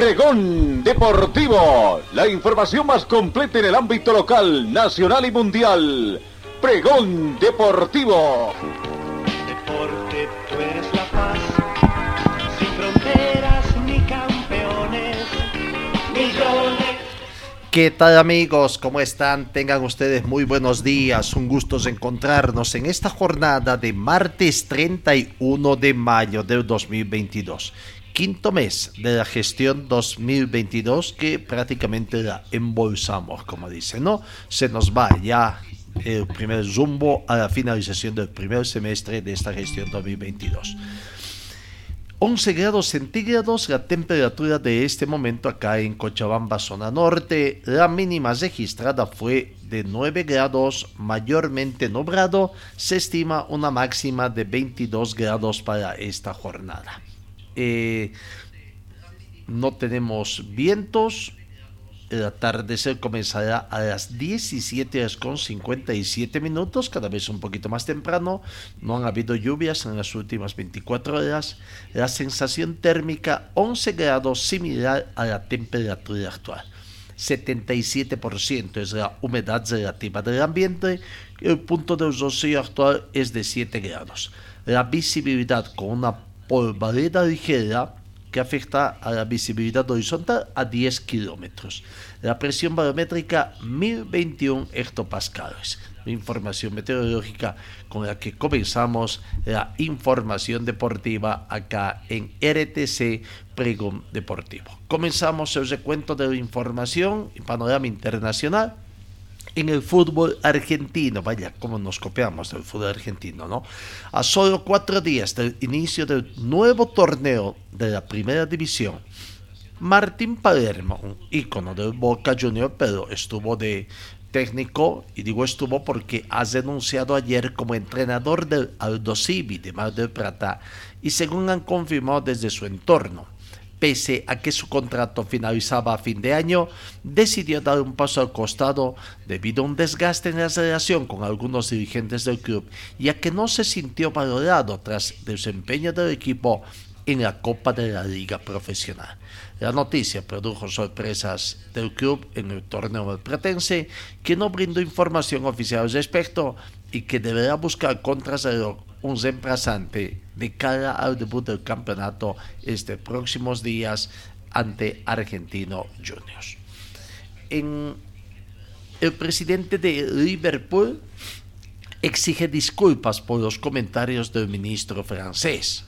Pregón Deportivo, la información más completa en el ámbito local, nacional y mundial. Pregón Deportivo. Deporte, tú eres la paz, sin fronteras ni campeones, millones. ¿Qué tal amigos? ¿Cómo están? Tengan ustedes muy buenos días. Un gusto encontrarnos en esta jornada de martes 31 de mayo del 2022 quinto mes de la gestión 2022 que prácticamente la embolsamos, como dice, ¿no? Se nos va ya el primer zumbo a la finalización del primer semestre de esta gestión 2022. 11 grados centígrados la temperatura de este momento acá en Cochabamba, zona norte. La mínima registrada fue de 9 grados, mayormente nublado. Se estima una máxima de 22 grados para esta jornada. Eh, no tenemos vientos. El atardecer comenzará a las 17 horas con 57 minutos, cada vez un poquito más temprano. No han habido lluvias en las últimas 24 horas. La sensación térmica 11 grados, similar a la temperatura actual. 77% es la humedad relativa del ambiente. El punto de rocío actual es de 7 grados. La visibilidad con una polvareda ligera que afecta a la visibilidad horizontal a 10 kilómetros. La presión barométrica 1021 hectopascales. Información meteorológica con la que comenzamos la información deportiva acá en RTC Pregón Deportivo. Comenzamos el recuento de la información y panorama internacional en el fútbol argentino. Vaya, cómo nos copiamos del fútbol argentino, ¿no? A solo cuatro días del inicio del nuevo torneo de la primera división, Martín Palermo, un ícono del Boca Junior, pero estuvo de técnico, y digo estuvo porque ha denunciado ayer como entrenador del Aldo Civi de Mar del Plata, y según han confirmado desde su entorno, pese a que su contrato finalizaba a fin de año, decidió dar un paso al costado debido a un desgaste en la relación con algunos dirigentes del club y a que no se sintió valorado tras desempeño del equipo en la Copa de la Liga Profesional. La noticia produjo sorpresas del club en el torneo Pretense, que no brindó información oficial al respecto y que deberá buscar contras un reemplazante de cara al debut del campeonato este próximos días ante Argentino Juniors. El presidente de Liverpool exige disculpas por los comentarios del ministro francés.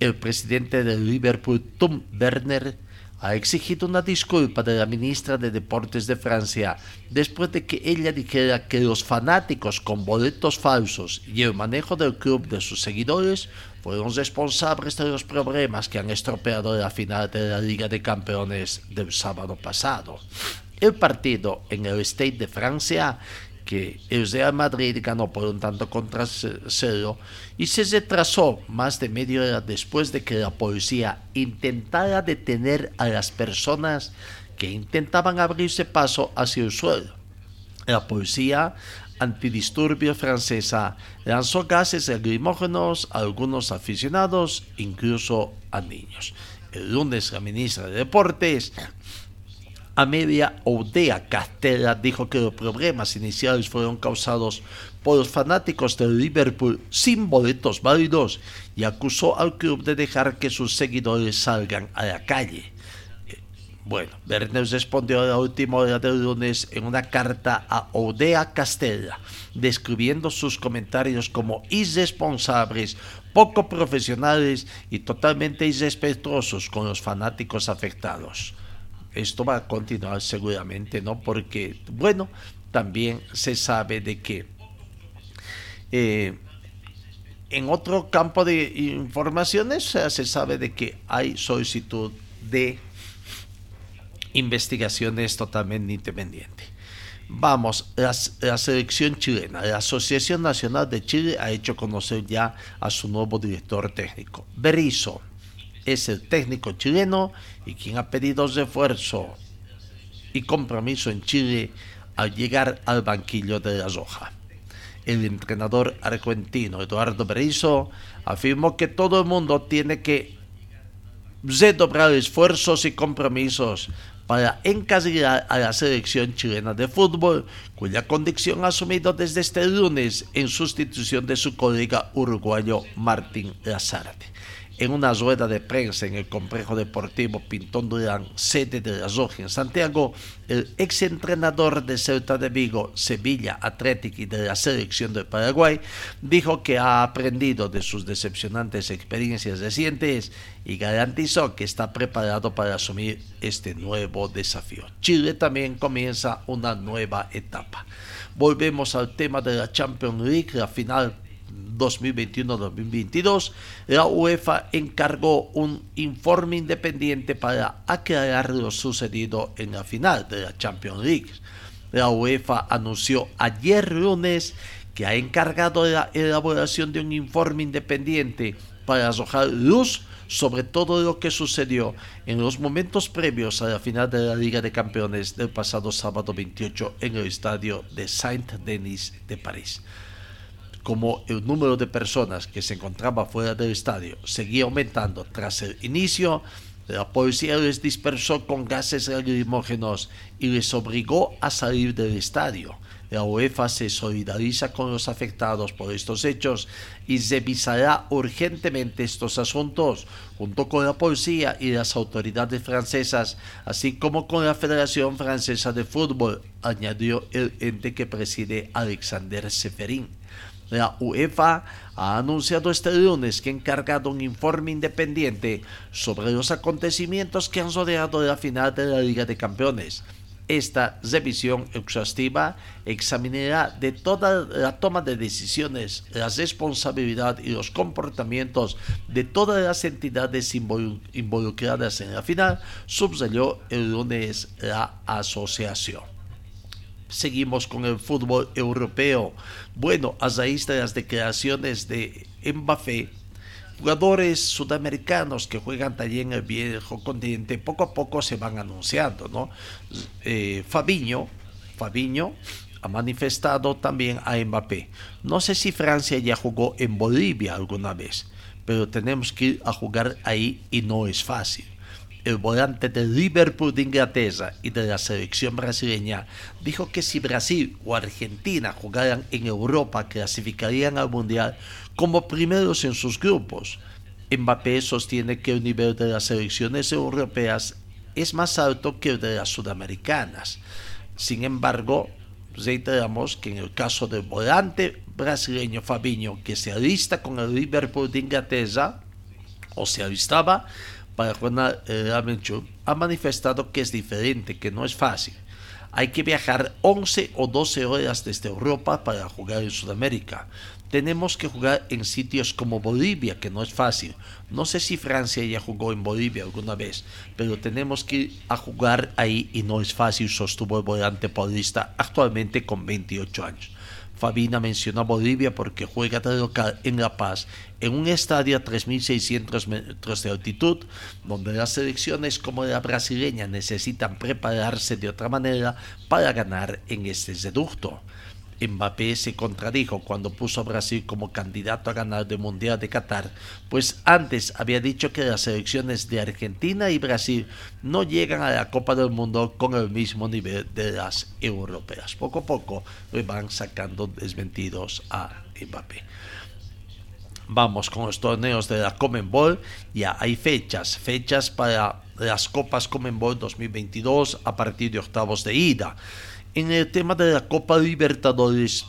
El presidente de Liverpool, Tom Werner, ha exigido una disculpa de la ministra de Deportes de Francia después de que ella dijera que los fanáticos con boletos falsos y el manejo del club de sus seguidores fueron responsables de los problemas que han estropeado la final de la Liga de Campeones del sábado pasado. El partido en el State de Francia que el Real Madrid ganó por un tanto contra cero y se retrasó más de media hora después de que la policía intentara detener a las personas que intentaban abrirse paso hacia el suelo. La policía antidisturbio francesa lanzó gases lacrimógenos a algunos aficionados, incluso a niños. El lunes la ministra de Deportes Amelia Oudea Castella dijo que los problemas iniciales fueron causados por los fanáticos del Liverpool sin boletos válidos y acusó al club de dejar que sus seguidores salgan a la calle. Eh, bueno, Werner respondió a la última hora del lunes en una carta a Oudea Castella, describiendo sus comentarios como irresponsables, poco profesionales y totalmente irrespetuosos con los fanáticos afectados esto va a continuar seguramente, ¿no? Porque, bueno, también se sabe de que eh, en otro campo de informaciones se sabe de que hay solicitud de investigaciones totalmente independientes. Vamos, la, la, selección chilena, la Asociación Nacional de Chile ha hecho conocer ya a su nuevo director técnico. Berizzo es el técnico chileno y quien ha pedido esfuerzo y compromiso en Chile al llegar al banquillo de la Roja. El entrenador argentino Eduardo Berizzo afirmó que todo el mundo tiene que redoblar esfuerzos y compromisos para encasillar a la selección chilena de fútbol, cuya condición ha asumido desde este lunes en sustitución de su colega uruguayo Martín Lazarte en una rueda de prensa en el complejo deportivo Pintón Durán, sede de la Roja en Santiago, el exentrenador de Celta de Vigo, Sevilla Atlético y de la selección de Paraguay dijo que ha aprendido de sus decepcionantes experiencias recientes y garantizó que está preparado para asumir este nuevo desafío. Chile también comienza una nueva etapa. Volvemos al tema de la Champions League, la final 2021-2022, la UEFA encargó un informe independiente para aclarar lo sucedido en la final de la Champions League. La UEFA anunció ayer lunes que ha encargado la elaboración de un informe independiente para arrojar luz sobre todo lo que sucedió en los momentos previos a la final de la Liga de Campeones del pasado sábado 28 en el estadio de Saint-Denis de París como el número de personas que se encontraba fuera del estadio seguía aumentando tras el inicio, la policía les dispersó con gases lacrimógenos y les obligó a salir del estadio. La UEFA se solidariza con los afectados por estos hechos y revisará urgentemente estos asuntos junto con la policía y las autoridades francesas, así como con la Federación Francesa de Fútbol, añadió el ente que preside Alexander Seferin. La UEFA ha anunciado este lunes que ha encargado un informe independiente sobre los acontecimientos que han rodeado la final de la Liga de Campeones. Esta revisión exhaustiva examinará de toda la toma de decisiones, la responsabilidad y los comportamientos de todas las entidades involucradas en la final, subrayó el lunes la asociación seguimos con el fútbol europeo. Bueno, a raíz de las declaraciones de Mbappé, jugadores sudamericanos que juegan también en el viejo continente poco a poco se van anunciando, ¿no? Eh, Fabiño, Fabiño ha manifestado también a Mbappé. No sé si Francia ya jugó en Bolivia alguna vez, pero tenemos que ir a jugar ahí y no es fácil el volante del Liverpool de Inglaterra y de la selección brasileña, dijo que si Brasil o Argentina jugaran en Europa clasificarían al Mundial como primeros en sus grupos. Mbappé sostiene que el nivel de las selecciones europeas es más alto que el de las sudamericanas. Sin embargo, reiteramos que en el caso del volante brasileño Fabinho, que se alista con el Liverpool de Inglaterra, o se alistaba, para Juana eh, ha manifestado que es diferente, que no es fácil. Hay que viajar 11 o 12 horas desde Europa para jugar en Sudamérica. Tenemos que jugar en sitios como Bolivia, que no es fácil. No sé si Francia ya jugó en Bolivia alguna vez, pero tenemos que ir a jugar ahí y no es fácil, sostuvo el volante paulista actualmente con 28 años. Fabina mencionó Bolivia porque juega de local en La Paz, en un estadio a 3.600 metros de altitud, donde las selecciones como la brasileña necesitan prepararse de otra manera para ganar en este reducto. Mbappé se contradijo cuando puso a Brasil como candidato a ganar el Mundial de Qatar, pues antes había dicho que las selecciones de Argentina y Brasil no llegan a la Copa del Mundo con el mismo nivel de las europeas. Poco a poco le van sacando desmentidos a Mbappé. Vamos con los torneos de la Comenbol. Ya hay fechas, fechas para las Copas Comenbol 2022 a partir de octavos de ida en el tema de la Copa Libertadores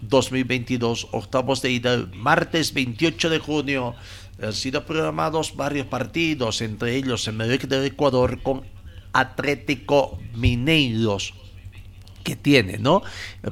2022, octavos de ida, martes 28 de junio, han sido programados varios partidos, entre ellos el Melec del Ecuador con Atlético Mineiros que tiene, ¿no?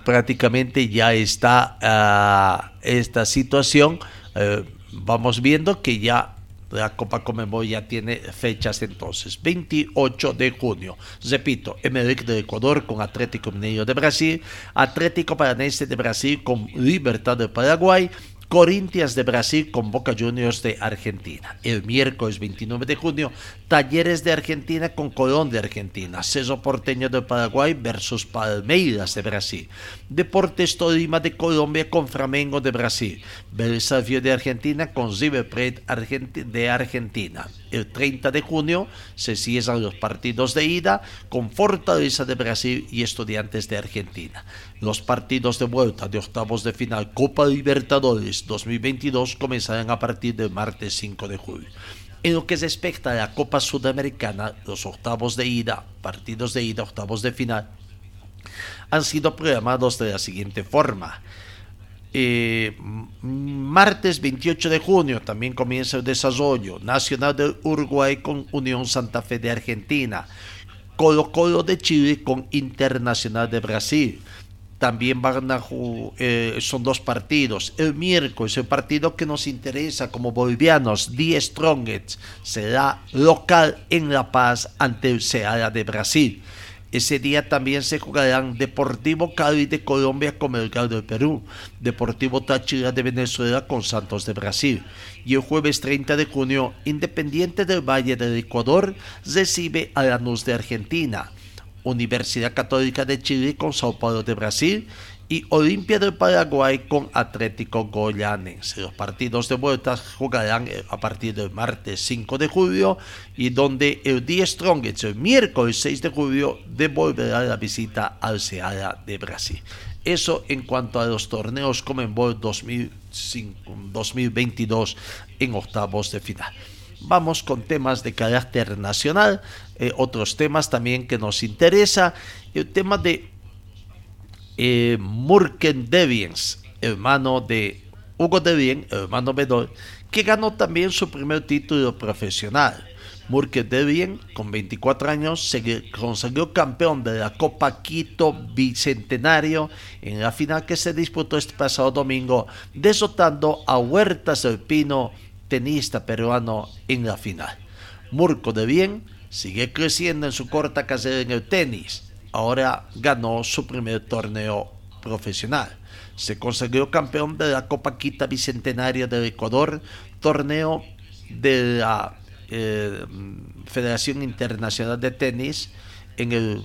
Prácticamente ya está uh, esta situación, uh, vamos viendo que ya la Copa Comebol ya tiene fechas entonces. 28 de junio. Repito, Emelec de Ecuador con Atlético Mineiro de Brasil, Atlético Paranense de Brasil con Libertad de Paraguay, Corinthians de Brasil con Boca Juniors de Argentina. El miércoles 29 de junio, Talleres de Argentina con Colón de Argentina. Ceso Porteño de Paraguay versus Palmeiras de Brasil. Deportes Tolima de Colombia con Flamengo de Brasil. Belsavio de Argentina con Plate de Argentina. El 30 de junio se cierran los partidos de ida con Fortaleza de Brasil y Estudiantes de Argentina. Los partidos de vuelta de octavos de final Copa Libertadores 2022 comenzarán a partir del martes 5 de julio. En lo que respecta a la Copa Sudamericana, los octavos de ida, partidos de ida, octavos de final, han sido programados de la siguiente forma. Eh, martes 28 de junio también comienza el desarrollo Nacional de Uruguay con Unión Santa Fe de Argentina, Colo Colo de Chile con Internacional de Brasil, también van a eh, son dos partidos. El miércoles, el partido que nos interesa como bolivianos, Die Strongest, será local en La Paz ante el de Brasil. Ese día también se jugarán Deportivo Cali de Colombia con Melgar de Perú, Deportivo Táchira de Venezuela con Santos de Brasil. Y el jueves 30 de junio, Independiente del Valle del Ecuador recibe a Lanús de Argentina. Universidad Católica de Chile con Sao Paulo de Brasil y Olimpia del Paraguay con Atlético Goyanense. Los partidos de vuelta jugarán eh, a partir del martes 5 de julio y donde el día Strongest, el miércoles 6 de julio, devolverá la visita al Ceará de Brasil. Eso en cuanto a los torneos Comenbol 2022 en octavos de final. Vamos con temas de carácter nacional, eh, otros temas también que nos interesa. El tema de eh, Murken Deviens, hermano de Hugo Devien, hermano menor, que ganó también su primer título profesional. Murken Devien, con 24 años, se consagró campeón de la Copa Quito Bicentenario en la final que se disputó este pasado domingo, desotando a Huertas del Pino tenista peruano en la final. Murco de Bien sigue creciendo en su corta carrera en el tenis. Ahora ganó su primer torneo profesional. Se consagró campeón de la Copa Quita Bicentenaria del Ecuador, torneo de la eh, Federación Internacional de Tenis en el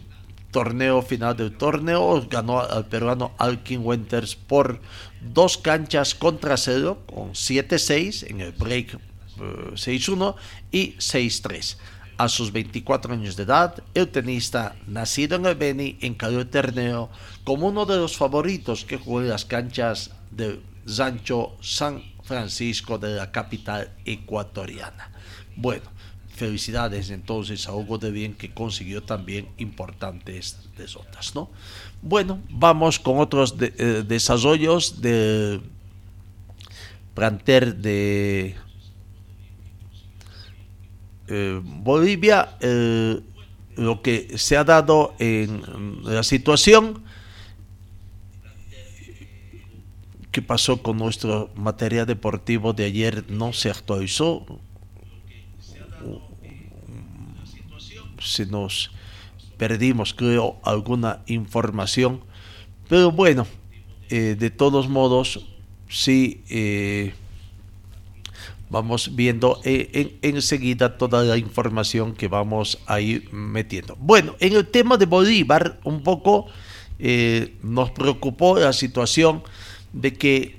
torneo final del torneo. Ganó al peruano Alkin Winters por dos canchas contra cero, con 7-6 en el break 6-1 eh, y 6-3. A sus 24 años de edad, el tenista, nacido en el Beni, encaró el torneo como uno de los favoritos que jugó en las canchas de Sancho San Francisco de la capital ecuatoriana. Bueno, felicidades entonces a Hugo de Bien que consiguió también importantes desotas, ¿no? Bueno, vamos con otros eh, desarrollos de planter de eh, Bolivia, lo que se ha dado en la situación que pasó con nuestro material deportivo de ayer no se actualizó se nos perdimos, creo, alguna información. Pero bueno, eh, de todos modos, sí eh, vamos viendo eh, enseguida toda la información que vamos a ir metiendo. Bueno, en el tema de Bolívar, un poco nos preocupó la situación de que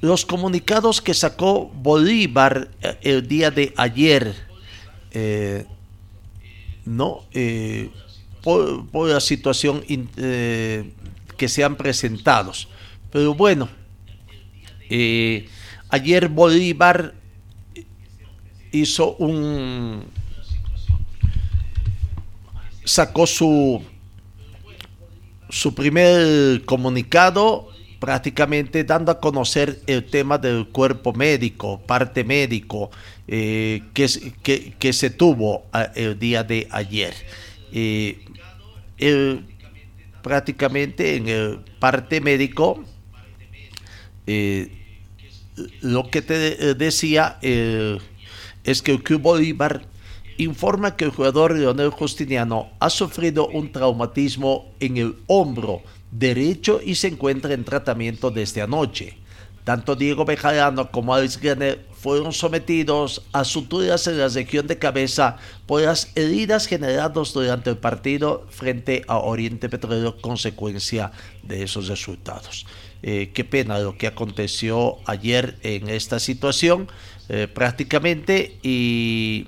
los comunicados que sacó Bolívar el día de ayer, ¿no? Eh, por, la situación eh, que se han presentado. Pero bueno, eh, ayer Bolívar hizo un sacó su su primer comunicado prácticamente dando a conocer el tema del cuerpo médico, parte médico, eh, que, que, se tuvo el día de ayer. Eh, prácticamente en el parte médico, eh, lo que te decía es que el Bolívar informa que el jugador Leonel Justiniano ha sufrido un traumatismo en el hombro derecho y se encuentra en tratamiento desde anoche. Tanto Diego Bejarano como Alex Graner fueron sometidos a suturas en la región de cabeza por las heridas generadas durante el partido frente a Oriente Petrolero consecuencia de esos resultados. Eh, qué pena lo que aconteció ayer en esta situación eh, prácticamente y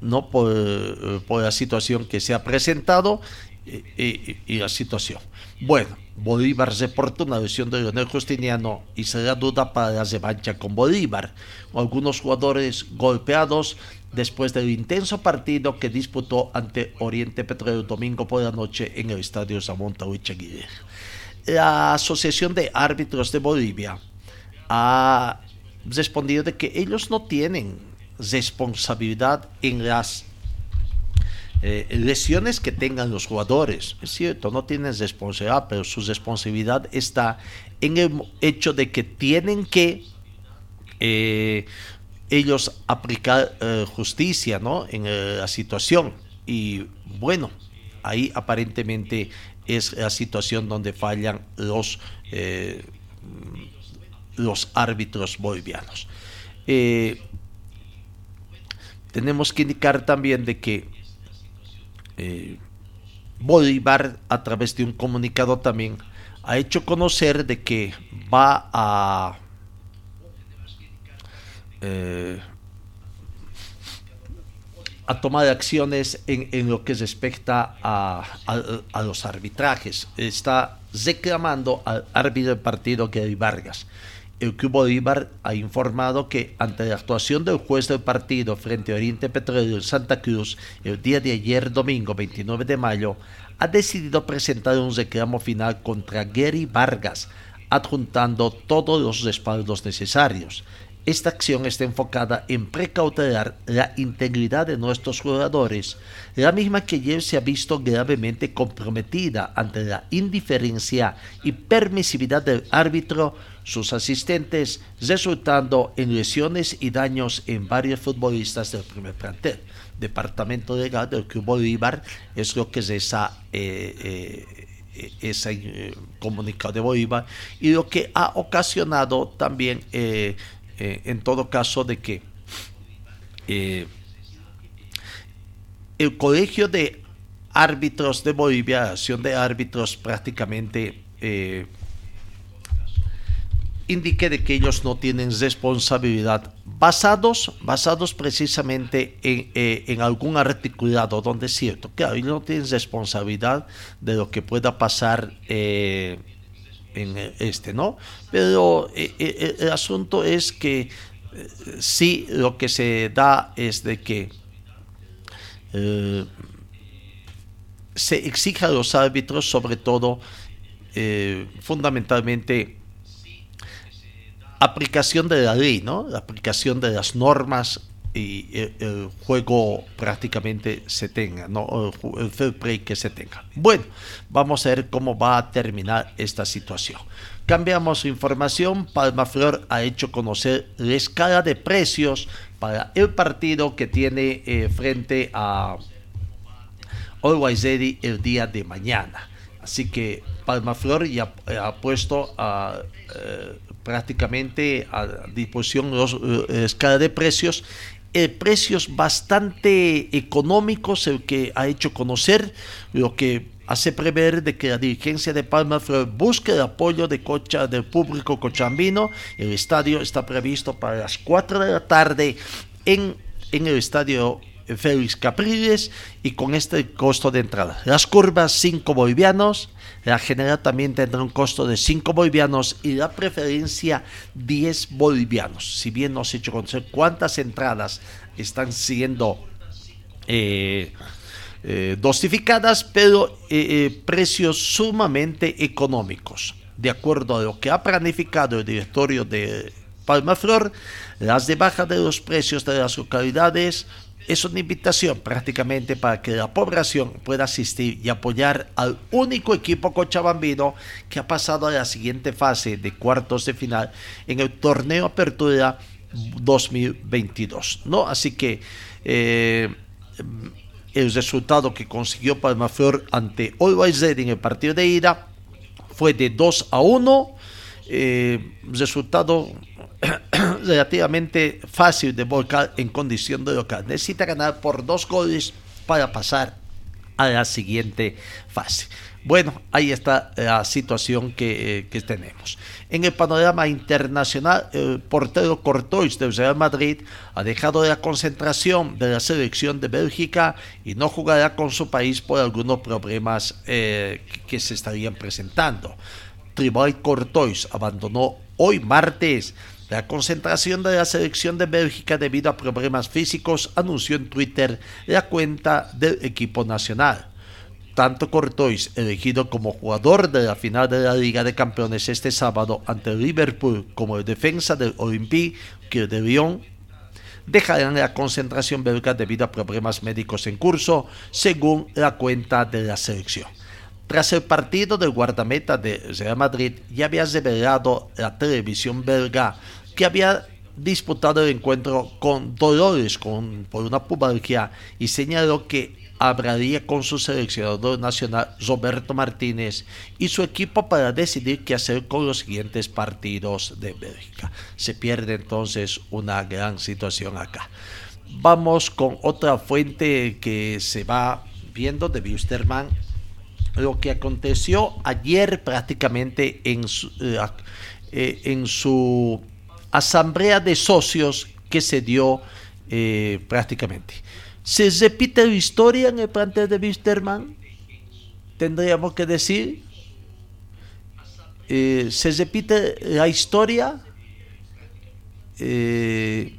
no por, por, la situación que se ha presentado y, la situación. Bueno, Bolívar reporta una lesión de Leonel Justiniano y será duda para la revancha con Bolívar. Algunos jugadores golpeados después del intenso partido que disputó ante Oriente Petrolero domingo por la noche en el estadio Samonta Huichaguirre. La Asociación de Árbitros de Bolivia ha respondido de que ellos no tienen responsabilidad en las eh, lesiones que tengan los jugadores. Es cierto, no tienen responsabilidad, pero su responsabilidad está en el hecho de que tienen que eh, ellos aplicar eh, justicia ¿no? en la situación. Y bueno, ahí aparentemente es la situación donde fallan los, los árbitros bolivianos. tenemos que indicar también de que eh, Bolívar, a través de un comunicado también, ha hecho conocer de que va a eh, a tomar acciones en, lo que respecta a, a, los arbitrajes. Está reclamando al árbitro del partido Gary Vargas el Club Bolívar ha informado que ante la actuación del juez del partido frente a Oriente Petróleo en Santa Cruz el día de ayer domingo 29 de mayo, ha decidido presentar un reclamo final contra Gary Vargas, adjuntando todos los respaldos necesarios. Esta acción está enfocada en precautelar la integridad de nuestros jugadores, la misma que ayer se ha visto gravemente comprometida ante la indiferencia y permisividad del árbitro, sus asistentes, resultando en lesiones y daños en varios futbolistas del primer plantel. Departamento Legal del Club Bolívar es lo que es esa... Eh, eh, ese eh, comunicado de Bolívar y lo que ha ocasionado también eh, en todo caso de que eh, el Colegio de Árbitros de Bolivia, acción de árbitros prácticamente eh, indique de que ellos no tienen responsabilidad basados, basados precisamente en, en, algún articulado donde es cierto, que ellos no tienen responsabilidad de lo que pueda pasar en este, ¿no? Pero eh, eh, el asunto es que eh, sí lo que se da es de que se exige a los árbitros, sobre todo, fundamentalmente, aplicación de la ley, ¿no? La aplicación de las normas y el, juego prácticamente se tenga, ¿no? el fair play que se tenga. Bueno, vamos a ver cómo va a terminar esta situación. Cambiamos información, Palma Flor ha hecho conocer la escala de precios para el partido que tiene eh, frente a Always Ready el día de mañana. Así que Palma Flor ya ha puesto a, eh, prácticamente a disposición la eh, escala de precios eh, precios bastante económicos, el que ha hecho conocer, lo que hace prever de que la dirigencia de Palma busque el apoyo de cocha, del público cochambino. El estadio está previsto para las 4 de la tarde en, en el estadio Félix Capriles y con este costo de entrada. Las curvas 5 bolivianos, la general también tendrá un costo de 5 bolivianos y la preferencia 10 bolivianos. Si bien no se ha hecho conocer cuántas entradas están siendo eh, eh, dosificadas, pero eh, precios sumamente económicos. De acuerdo a lo que ha planificado el directorio de Palma Flor, las de baja de los precios de las localidades es una invitación prácticamente para que la población pueda asistir y apoyar al único equipo cochabambino que ha pasado a la siguiente fase de cuartos de final en el torneo Apertura 2022. ¿no? Así que eh, el resultado que consiguió Palmaflor ante Always en el partido de ida fue de 2 a 1. Eh, resultado relativamente fácil de volcar en condición de local. Necesita ganar por dos goles para pasar a la siguiente fase. Bueno, ahí está la situación que, eh, tenemos. En el panorama internacional, el portero Cortois del Real Madrid ha dejado la concentración de la selección de Bélgica y no jugará con su país por algunos problemas eh, que se estarían presentando. Tribal Cortois abandonó hoy martes la concentración de la selección de Bélgica debido a problemas físicos, anunció en Twitter la cuenta del equipo nacional. Tanto Cortois, elegido como jugador de la final de la Liga de Campeones este sábado ante Liverpool, como el defensa del Olympique de Lyon, dejarán la concentración belga debido a problemas médicos en curso, según la cuenta de la selección. Tras el partido del guardameta de Real Madrid, ya había revelado la televisión belga que había disputado el encuentro con dolores con, por una pubalgia y señaló que hablaría con su seleccionador nacional Roberto Martínez y su equipo para decidir qué hacer con los siguientes partidos de Bélgica. Se pierde entonces una gran situación acá. Vamos con otra fuente que se va viendo de Wisterman. Lo que aconteció ayer prácticamente en su, eh, eh, en su asamblea de socios que se dio eh, prácticamente. ¿Se repite la historia en el plantel de Wisterman? Tendríamos que decir. Eh, ¿Se repite la historia? Eh,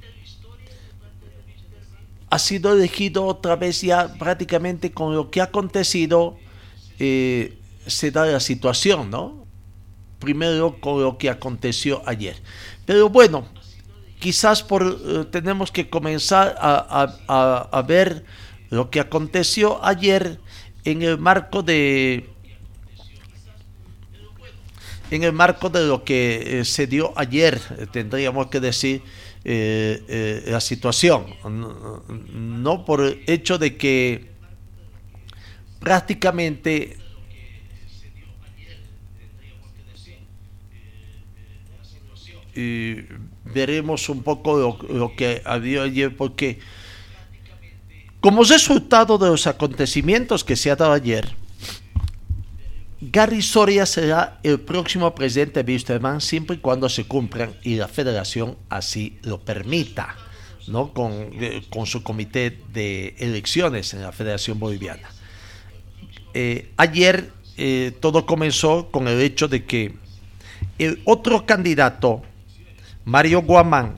ha sido elegido otra vez ya prácticamente con lo que ha acontecido. se da la situación, ¿no? Primero con lo que aconteció ayer. Pero bueno, quizás por, eh, tenemos que comenzar a, ver lo que aconteció ayer en el marco de en el marco de lo que eh, se dio ayer, eh, tendríamos que decir la situación, no, por el hecho de que prácticamente y veremos un poco lo, que había ayer, porque como resultado de los acontecimientos que se ha dado ayer, Gary Soria será el próximo presidente de Wisterman siempre y cuando se cumplan y la federación así lo permita, ¿no? con, eh, con su comité de elecciones en la Federación Boliviana. Eh, ayer eh, todo comenzó con el hecho de que el otro candidato Mario Guamán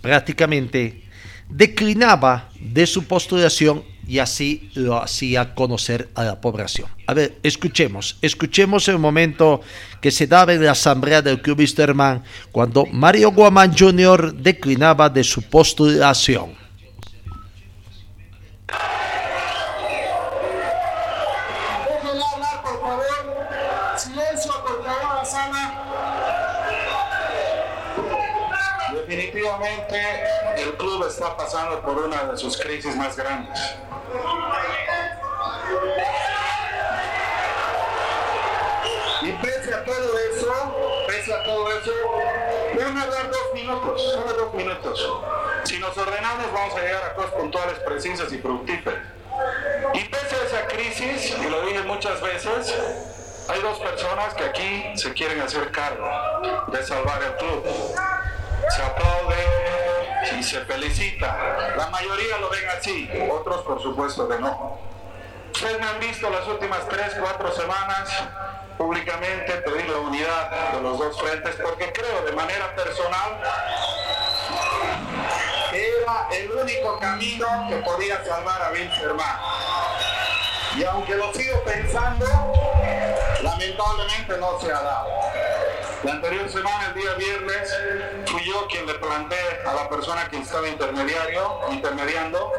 prácticamente declinaba de su postulación y así lo hacía conocer a la población. A ver, escuchemos, escuchemos el momento que se daba en la asamblea del Club Wisterman cuando Mario Guamán Jr. declinaba de su postulación. Está pasando por una de sus crisis más grandes. Y pese a todo eso, pese a todo eso, voy a dar dos minutos, solo dos minutos. Si nos ordenamos vamos a llegar a cosas puntuales, precisas y fructíferas. Y pese a esa crisis, y lo dije muchas veces, hay dos personas que aquí se quieren hacer cargo de salvar el club se aplaude y se felicita. La mayoría lo ven así, otros por supuesto que no. Ustedes me han visto las últimas tres, cuatro semanas públicamente pedir la unidad de los dos frentes porque creo de manera personal era el único camino que podía salvar a Wilferman. Y aunque lo sigo pensando, lamentablemente no se ha dado. La anterior semana, el día viernes, fui yo quien le planteé a la persona que estaba intermediario, intermediando,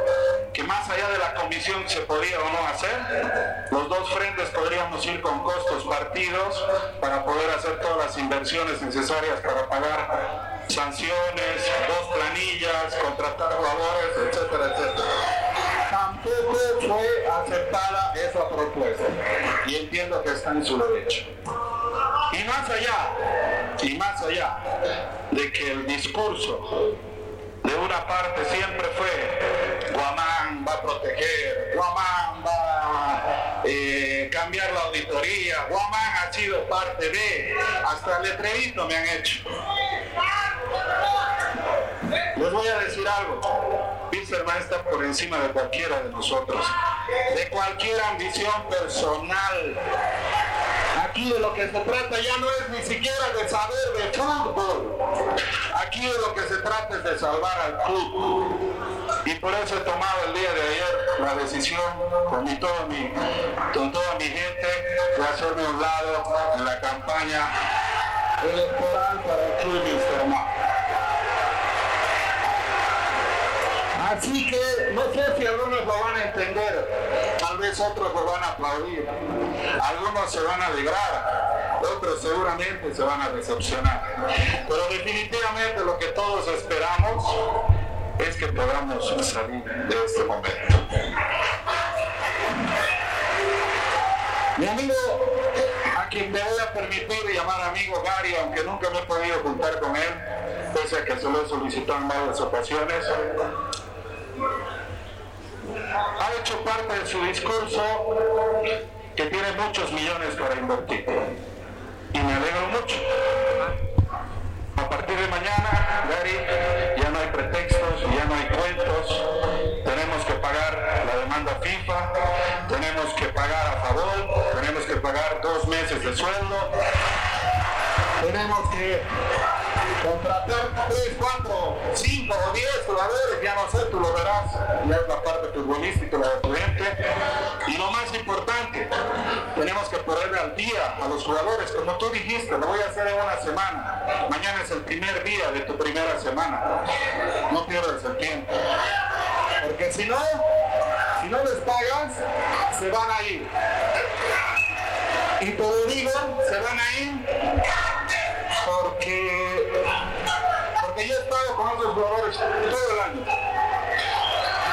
que más allá de la comisión se podía o no hacer, los dos frentes podríamos ir con costos partidos para poder hacer todas las inversiones necesarias para pagar sanciones, dos planillas, contratar jugadores, etcétera, etcétera. Tampoco fue aceptada esa propuesta y entiendo que está en su derecho. Y más allá, y más allá de que el discurso de una parte siempre fue Guamán va a proteger, Guamán va a eh, cambiar la auditoría, Guamán ha sido parte de, hasta el letrerito me han hecho. Les voy a decir algo. Wilstermann está por encima de cualquiera de nosotros, de cualquier ambición personal. Aquí de lo que se trata ya no es ni siquiera de saber de fútbol. Aquí de lo que se trata es de salvar al club. Y por eso he tomado el día de ayer la decisión con, mi, todo mi, con toda mi gente de hacerme un lado en la campaña electoral para el club Wilstermann. Así que no sé si algunos lo van a entender, tal vez otros lo van a aplaudir, algunos se van a alegrar, otros seguramente se van a decepcionar. Pero definitivamente lo que todos esperamos es que podamos salir de este momento. Mi amigo, a quien me voy a permitir llamar amigo Gary, aunque nunca me he podido juntar con él, pese a que se lo he solicitado en varias ocasiones, ha hecho parte de su discurso que tiene muchos millones para invertir. Y me alegro mucho. A partir de mañana, Gary, ya no hay pretextos, ya no hay cuentos. Tenemos que pagar la demanda FIFA, tenemos que pagar a favor, tenemos que pagar dos meses de sueldo, tenemos que contratar 3, 4, 5 o 10 jugadores, ya no sé, tú lo verás, ya es la parte futbolística, la de gente. Y lo más importante, tenemos que ponerle al día a los jugadores, como tú dijiste, lo voy a hacer en una semana. Mañana es el primer día de tu primera semana. No pierdas el tiempo. Porque si no, si no les pagas, se van a ir. Y te lo digo, se van a ir porque, porque yo he estado con otros jugadores todo el año.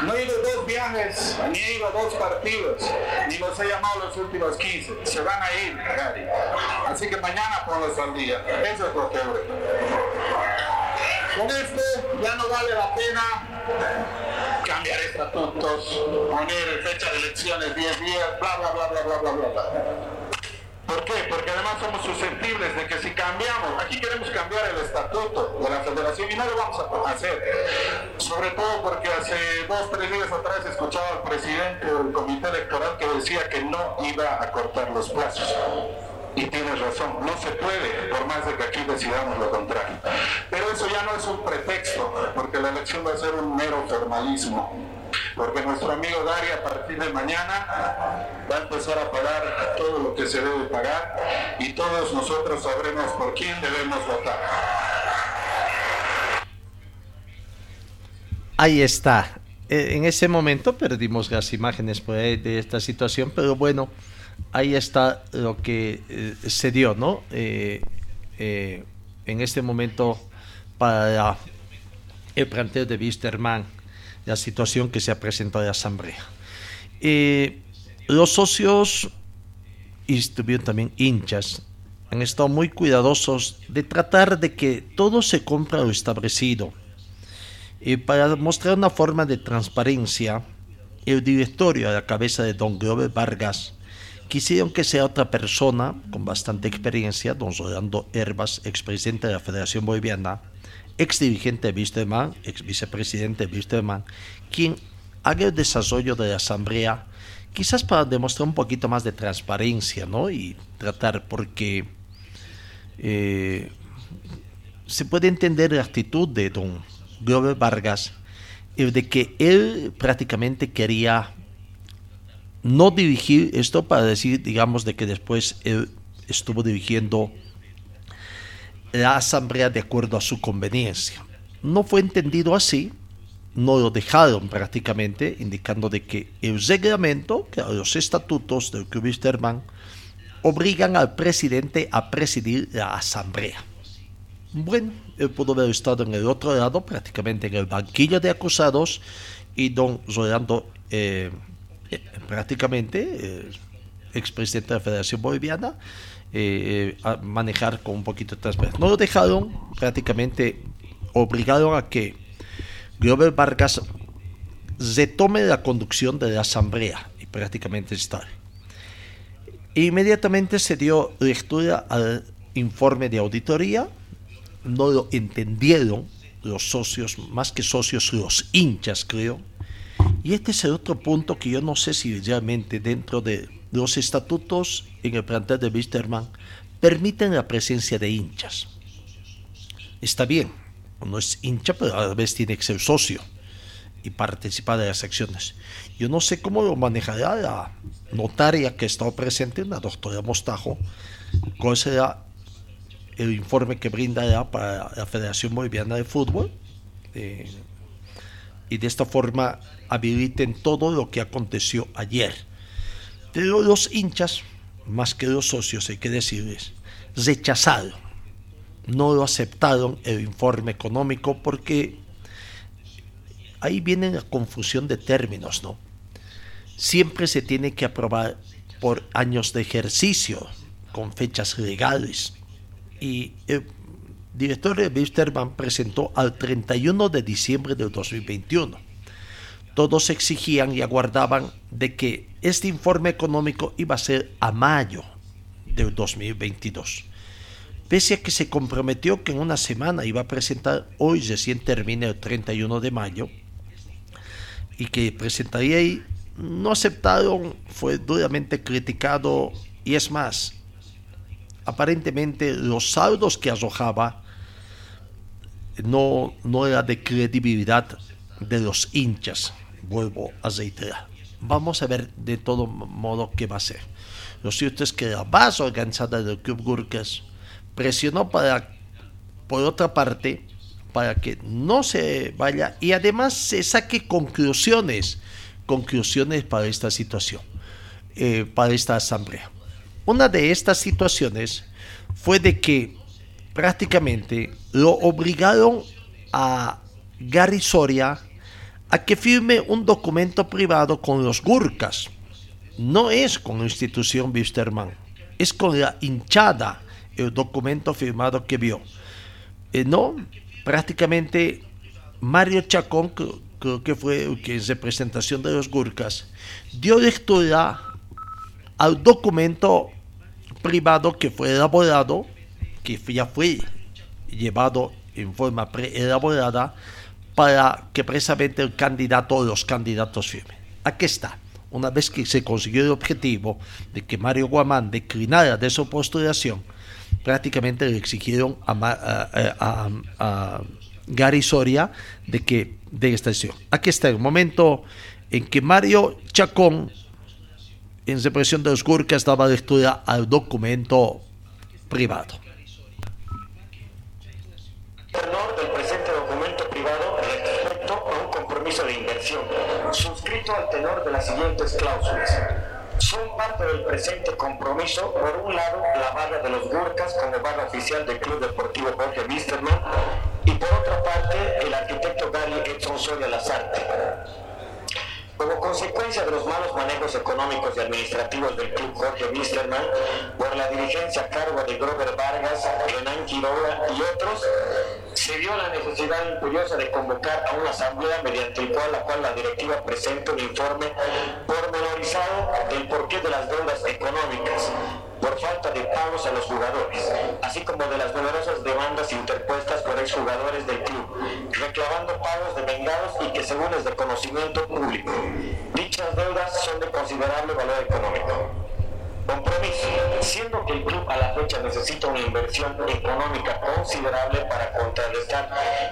No he ido dos viajes, ni he ido dos partidos, ni los he llamado los últimos 15. Se van a ir, Gary. Así que mañana ponlos al día. Eso es lo que voy. Con esto ya no vale la pena cambiar estatutos, poner fecha de elecciones 10 días, bla, bla, bla, bla, bla, bla, bla. ¿Por qué? Porque además somos susceptibles de que si cambiamos, aquí queremos cambiar el estatuto de la federación y no lo vamos a hacer. Sobre todo porque hace dos, tres días atrás escuchaba al presidente del comité electoral que decía que no iba a cortar los plazos. Y tienes razón, no se puede, por más de que aquí decidamos lo contrario. Pero eso ya no es un pretexto, porque la elección va a ser un mero formalismo porque nuestro amigo Dari a partir de mañana va a empezar a pagar todo lo que se debe pagar y todos nosotros sabremos por quién debemos votar. Ahí está. E, En ese momento perdimos las imágenes de esta situación, pero bueno, ahí está lo que eh, se dio, ¿no? Eh, eh, en este momento para el planteo de Wisterman la situación que se ha presentado en la Asamblea. Eh, los socios y estuvieron también hinchas han estado muy cuidadosos de tratar de que todo se compra lo establecido. Y para mostrar una forma de transparencia, el directorio a la cabeza de don Glover Vargas quisieron que sea otra persona con bastante experiencia, don Rolando Herbas, expresidente de la Federación Boliviana, ex dirigente Wisterman, ex vicepresidente de Wisterman, quien haga el desarrollo de la asamblea, quizás para demostrar un poquito más de transparencia, ¿no? Y tratar, porque eh, se puede entender la actitud de don Glover Vargas, de que él prácticamente quería no dirigir esto para decir, digamos, de que después él estuvo dirigiendo la asamblea de acuerdo a su conveniencia. No fue entendido así, no lo dejaron prácticamente, indicando de que el reglamento, que los estatutos del Club Wisterman, obligan al presidente a presidir la asamblea. Bueno, él pudo haber estado en el otro lado, prácticamente en el banquillo de acusados, y don Rolando, eh, eh, prácticamente, eh, expresidente de la Federación Boliviana, eh, a manejar con un poquito de transparencia. No lo dejaron, prácticamente obligaron a que Glover Vargas retome la conducción de la asamblea y prácticamente está. Inmediatamente se dio lectura al informe de auditoría, no lo entendieron los socios, más que socios, los hinchas creo, y este es el otro punto que yo no sé si realmente dentro de los estatutos en el plantel de Wisterman permiten la presencia de hinchas. Está bien, no es hincha, pero a la vez tiene que ser socio y participar de las acciones. Yo no sé cómo lo manejará la notaria que está presente, la doctora Mostajo, cuál será el informe que brindará para la Federación Boliviana de Fútbol. Eh, y de esta forma habiliten todo lo que aconteció ayer. Pero los hinchas, más que los socios, hay que decirles, rechazaron, no lo aceptaron el informe económico porque ahí viene la confusión de términos, ¿no? Siempre se tiene que aprobar por años de ejercicio, con fechas legales. Y el director de Wisterman presentó al 31 de diciembre del 2021. Todos exigían y aguardaban de que este informe económico iba a ser a mayo del 2022. Pese a que se comprometió que en una semana iba a presentar, hoy recién termina el 31 de mayo, y que presentaría ahí, no aceptaron, fue duramente criticado y es más, aparentemente los saldos que arrojaba no, no era de credibilidad de los hinchas, vuelvo a reiterar. Vamos a ver de todo modo qué va a ser. Lo cierto es que la base organizada del Club Gurkas presionó para, por otra parte, para que no se vaya y además se saque conclusiones, conclusiones para esta situación, eh, para esta asamblea. Una de estas situaciones fue de que prácticamente lo obligaron a Gary Soria a que firme un documento privado con los Gurkas. No es con la institución Wisterman, es con la hinchada el documento firmado que vio. Eh, no, prácticamente Mario Chacón, creo, que fue que en representación de los Gurkas, dio lectura al documento privado que fue elaborado, que ya fue llevado en forma preelaborada para que precisamente el candidato o los candidatos firmen. Aquí está. Una vez que se consiguió el objetivo de que Mario Guamán declinara de su postulación, prácticamente le exigieron a, a, Gary Soria de que de esta decisión. Aquí está el momento en que Mario Chacón, en represión de los Gurkas, daba lectura al documento privado. Al tenor de las siguientes cláusulas son parte del presente compromiso, por un lado, la barra de los Gurkas como barra oficial del Club Deportivo Jorge Wisterman y por otra parte, el arquitecto Gary Edson Soria Lazarte. Como consecuencia de los malos manejos económicos y administrativos del club Jorge Wisterman, por la dirigencia a cargo de Grover Vargas, Renan Quiroga y otros, se dio la necesidad imperiosa de convocar a una asamblea mediante el la cual la directiva presenta un informe pormenorizado del porqué de las deudas económicas por falta de pagos a los jugadores, así como de las numerosas demandas interpuestas por exjugadores del club, reclamando pagos de vengados y que según es de conocimiento público. Dichas deudas son de considerable valor económico. Compromiso, siendo que el club a la fecha necesita una inversión económica considerable para contrarrestar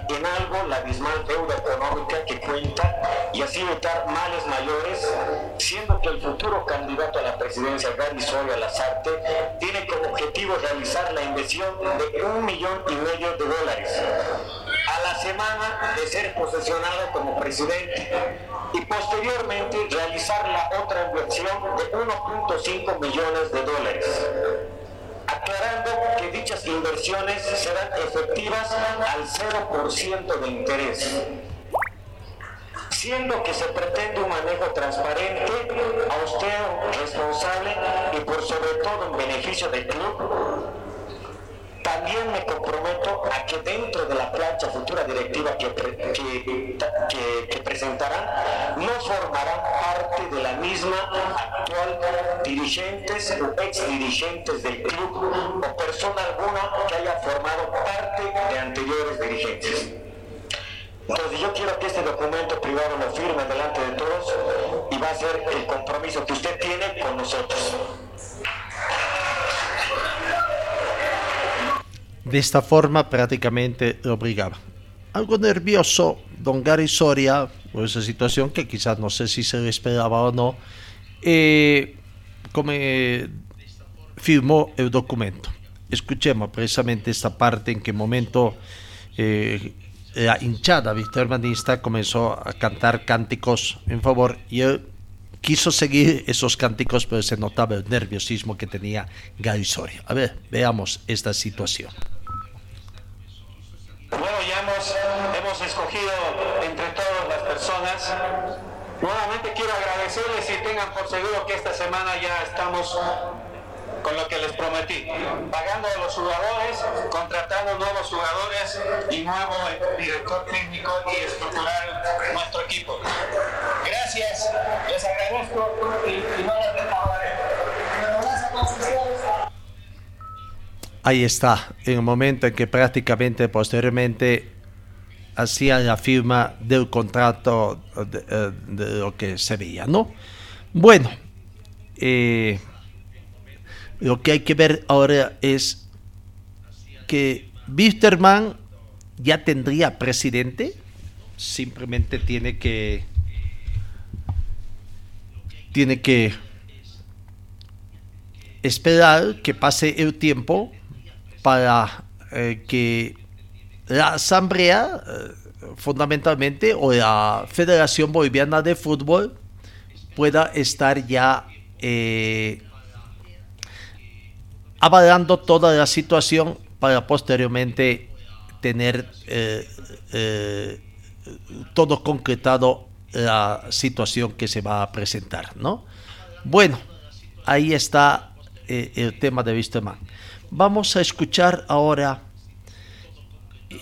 en algo la abismal deuda económica que cuenta y así evitar males mayores, siendo que el futuro candidato a la presidencia, Gary Soria Lazarte, tiene como objetivo realizar la inversión de un millón y medio de dólares a la semana de ser posesionado como presidente y posteriormente realizar la otra inversión de 1.5 millones de dólares aclarando que dichas inversiones serán efectivas al 0% de interés. Siendo que se pretende un manejo transparente, austero, responsable y por sobre todo en beneficio del club, también me comprometo a que dentro de la plancha futura directiva que, presentarán, no formarán parte de la misma actual dirigentes o ex dirigentes del club o persona alguna que haya formado parte de anteriores dirigentes. Entonces yo quiero que este documento privado lo firme delante de todos y va a ser el compromiso que usted tiene con nosotros. De esta forma prácticamente lo obligaba. Algo nervioso, don Gary Soria, por esa situación que quizás no sé si se le esperaba o no, eh, firmó el documento. Escuchemos precisamente esta parte en que momento eh, la hinchada hermanista comenzó a cantar cánticos en favor y él quiso seguir esos cánticos, pero se notaba el nerviosismo que tenía Gary Soria. A ver, veamos esta situación. Bueno, ya hemos, hemos escogido entre todas las personas. Nuevamente quiero agradecerles y tengan por seguro que esta semana ya estamos con lo que les prometí, pagando a los jugadores, contratando nuevos jugadores y nuevo director técnico y estructurar nuestro equipo. Gracias, les agradezco y, y no les Ahí está, en el momento en que prácticamente posteriormente hacía la firma del contrato de, eh, lo que se veía, ¿no? Bueno, eh, lo que hay que ver ahora es que Wisterman ya tendría presidente, simplemente tiene que tiene que esperar que pase el tiempo para eh, que la Asamblea, eh, fundamentalmente, o la Federación Boliviana de Fútbol, pueda estar ya eh, avalando toda la situación para posteriormente tener todo concretado la situación que se va a presentar, ¿no? Bueno, ahí está el tema de Wisterman. Vamos a escuchar ahora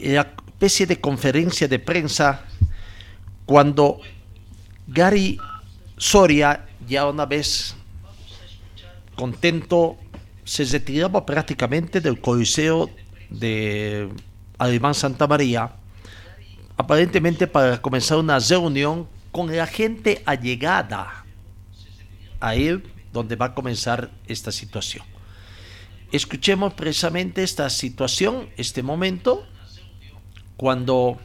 la especie de conferencia de prensa cuando Gary Soria, ya una vez contento, se retiraba prácticamente del Coliseo de Alemán Santa María, aparentemente para comenzar una reunión con la gente allegada a él, donde va a comenzar esta situación. Escuchemos precisamente esta situación, este momento, cuando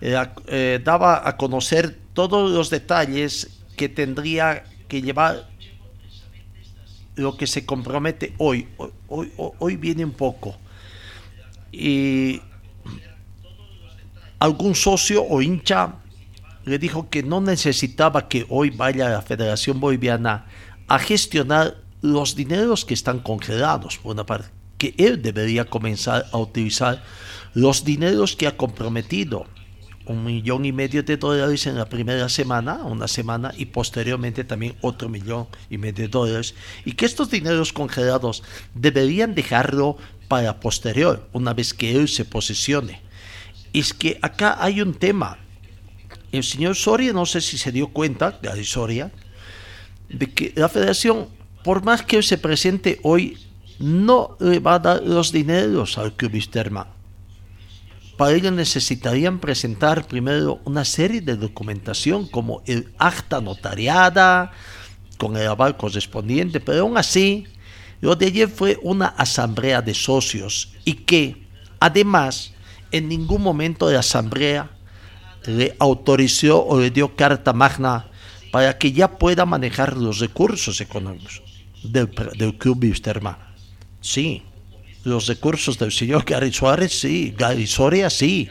eh, eh, daba a conocer todos los detalles que tendría que llevar lo que se compromete hoy. Hoy, hoy, viene un poco. Y algún socio o hincha le dijo que no necesitaba que hoy vaya a la Federación Boliviana a gestionar los dineros que están congelados, por una parte, que él debería comenzar a utilizar los dineros que ha comprometido, un millón y medio de dólares en la primera semana, una semana, y posteriormente también otro millón y medio de dólares, y que estos dineros congelados deberían dejarlo para posterior, una vez que él se posesione. Es que acá hay un tema. El señor Soria, no sé si se dio cuenta, Gary Soria, de que la federación por más que se presente hoy, no le va a dar los dineros al Wisterman. Para ello necesitarían presentar primero una serie de documentación como el acta notariada, con el aval correspondiente, pero aún así, lo de ayer fue una asamblea de socios y que, además, en ningún momento la asamblea le autorizó o le dio carta magna para que ya pueda manejar los recursos económicos del, del Club Wisterman. Sí, los recursos del señor Gary Suárez, sí, Gary Soria, sí,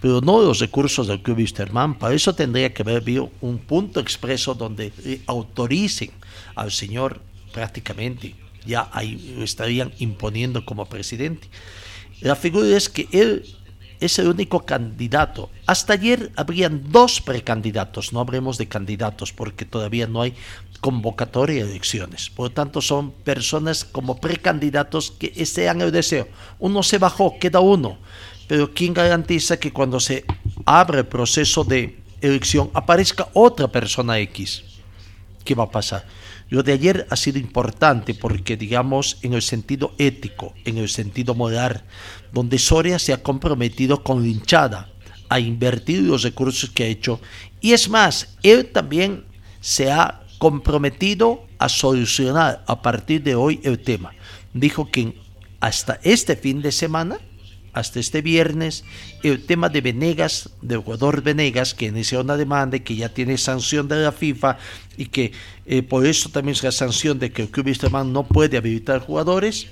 pero no los recursos del Club Wisterman. Para eso tendría que haber habido un punto expreso donde autoricen al señor prácticamente, ya ahí lo estarían imponiendo como presidente. La figura es que él es el único candidato. Hasta ayer habrían dos precandidatos, no hablemos de candidatos porque todavía no hay convocatoria de elecciones. Por lo tanto, son personas como precandidatos que sean el deseo. Uno se bajó, queda uno. Pero ¿quién garantiza que cuando se abre el proceso de elección aparezca otra persona X? ¿Qué va a pasar? Lo de ayer ha sido importante porque, digamos, en el sentido ético, en el sentido moral, donde Soria se ha comprometido con hinchada a invertir los recursos que ha hecho. Y es más, él también se ha comprometido a solucionar a partir de hoy el tema. Dijo que hasta este fin de semana hasta este viernes el tema de Venegas, del jugador Venegas, que inició una demanda y que ya tiene sanción de la FIFA y que eh, por eso también es la sanción de que el club Wisterman no puede habilitar jugadores,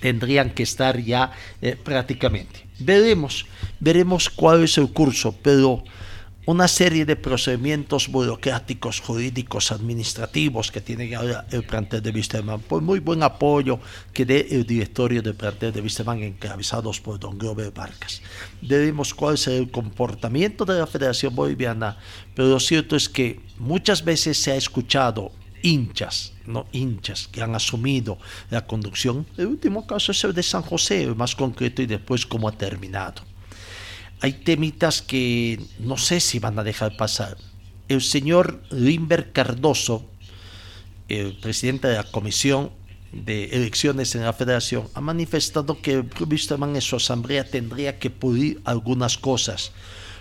tendrían que estar ya eh, prácticamente. Veremos, veremos cuál es el curso, pero una serie de procedimientos burocráticos, jurídicos, administrativos que tiene ahora el plantel de Wisterman, por muy buen apoyo que dé el directorio del plantel de Wisterman encabezados por don Grover Vargas. Debemos cuál es el comportamiento de la Federación Boliviana, pero lo cierto es que muchas veces se ha escuchado hinchas, no hinchas, que han asumido la conducción. El último caso es el de San José, más concreto, y después cómo ha terminado hay temitas que no sé si van a dejar pasar. El señor Limber Cardoso, el presidente de la Comisión de Elecciones en la Federación, ha manifestado que el Club en su asamblea tendría que pulir algunas cosas.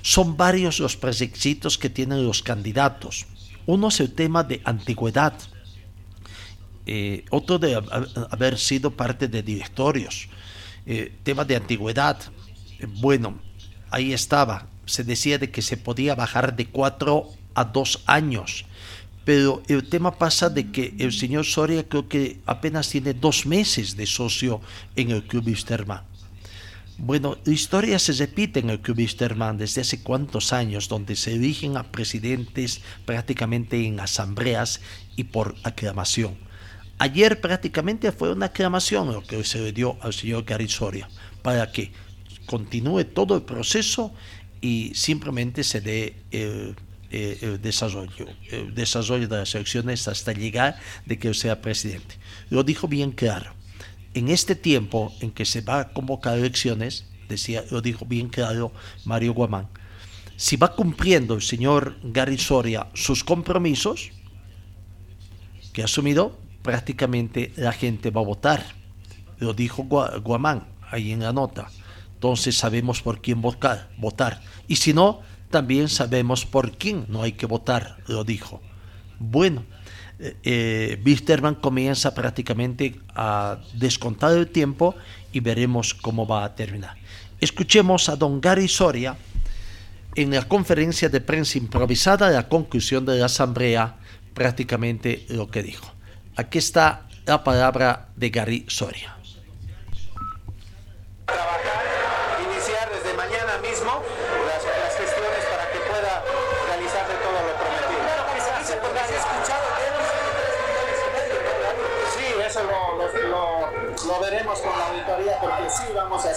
Son varios los requisitos que tienen los candidatos. Uno es el tema de antigüedad, eh, otro de haber sido parte de directorios. Eh, tema de antigüedad. bueno, ahí estaba. Se decía de que se podía bajar de cuatro a dos años. Pero el tema pasa de que el señor Soria creo que apenas tiene dos meses de socio en el Club Wisterman. Bueno, la historia se repite en el Club Wisterman desde hace cuántos años, donde se eligen a presidentes prácticamente en asambleas y por aclamación. Ayer prácticamente fue una aclamación lo que se le dio al señor Gary Soria. ¿Para que continúe todo el proceso y simplemente se dé el, desarrollo, el desarrollo de las elecciones hasta llegar de que sea presidente. Lo dijo bien claro. En este tiempo en que se va a convocar elecciones, decía, lo dijo bien claro Mario Guamán, si va cumpliendo el señor Gary Soria sus compromisos que ha asumido, prácticamente la gente va a votar. Lo dijo Guamán ahí en la nota entonces sabemos por quién votar. Y si no, también sabemos por quién no hay que votar, lo dijo. Bueno, eh, eh, comienza prácticamente a descontar el tiempo y veremos cómo va a terminar. Escuchemos a don Gary Soria en la conferencia de prensa improvisada de la conclusión de la asamblea, prácticamente lo que dijo. Aquí está la palabra de Gary Soria.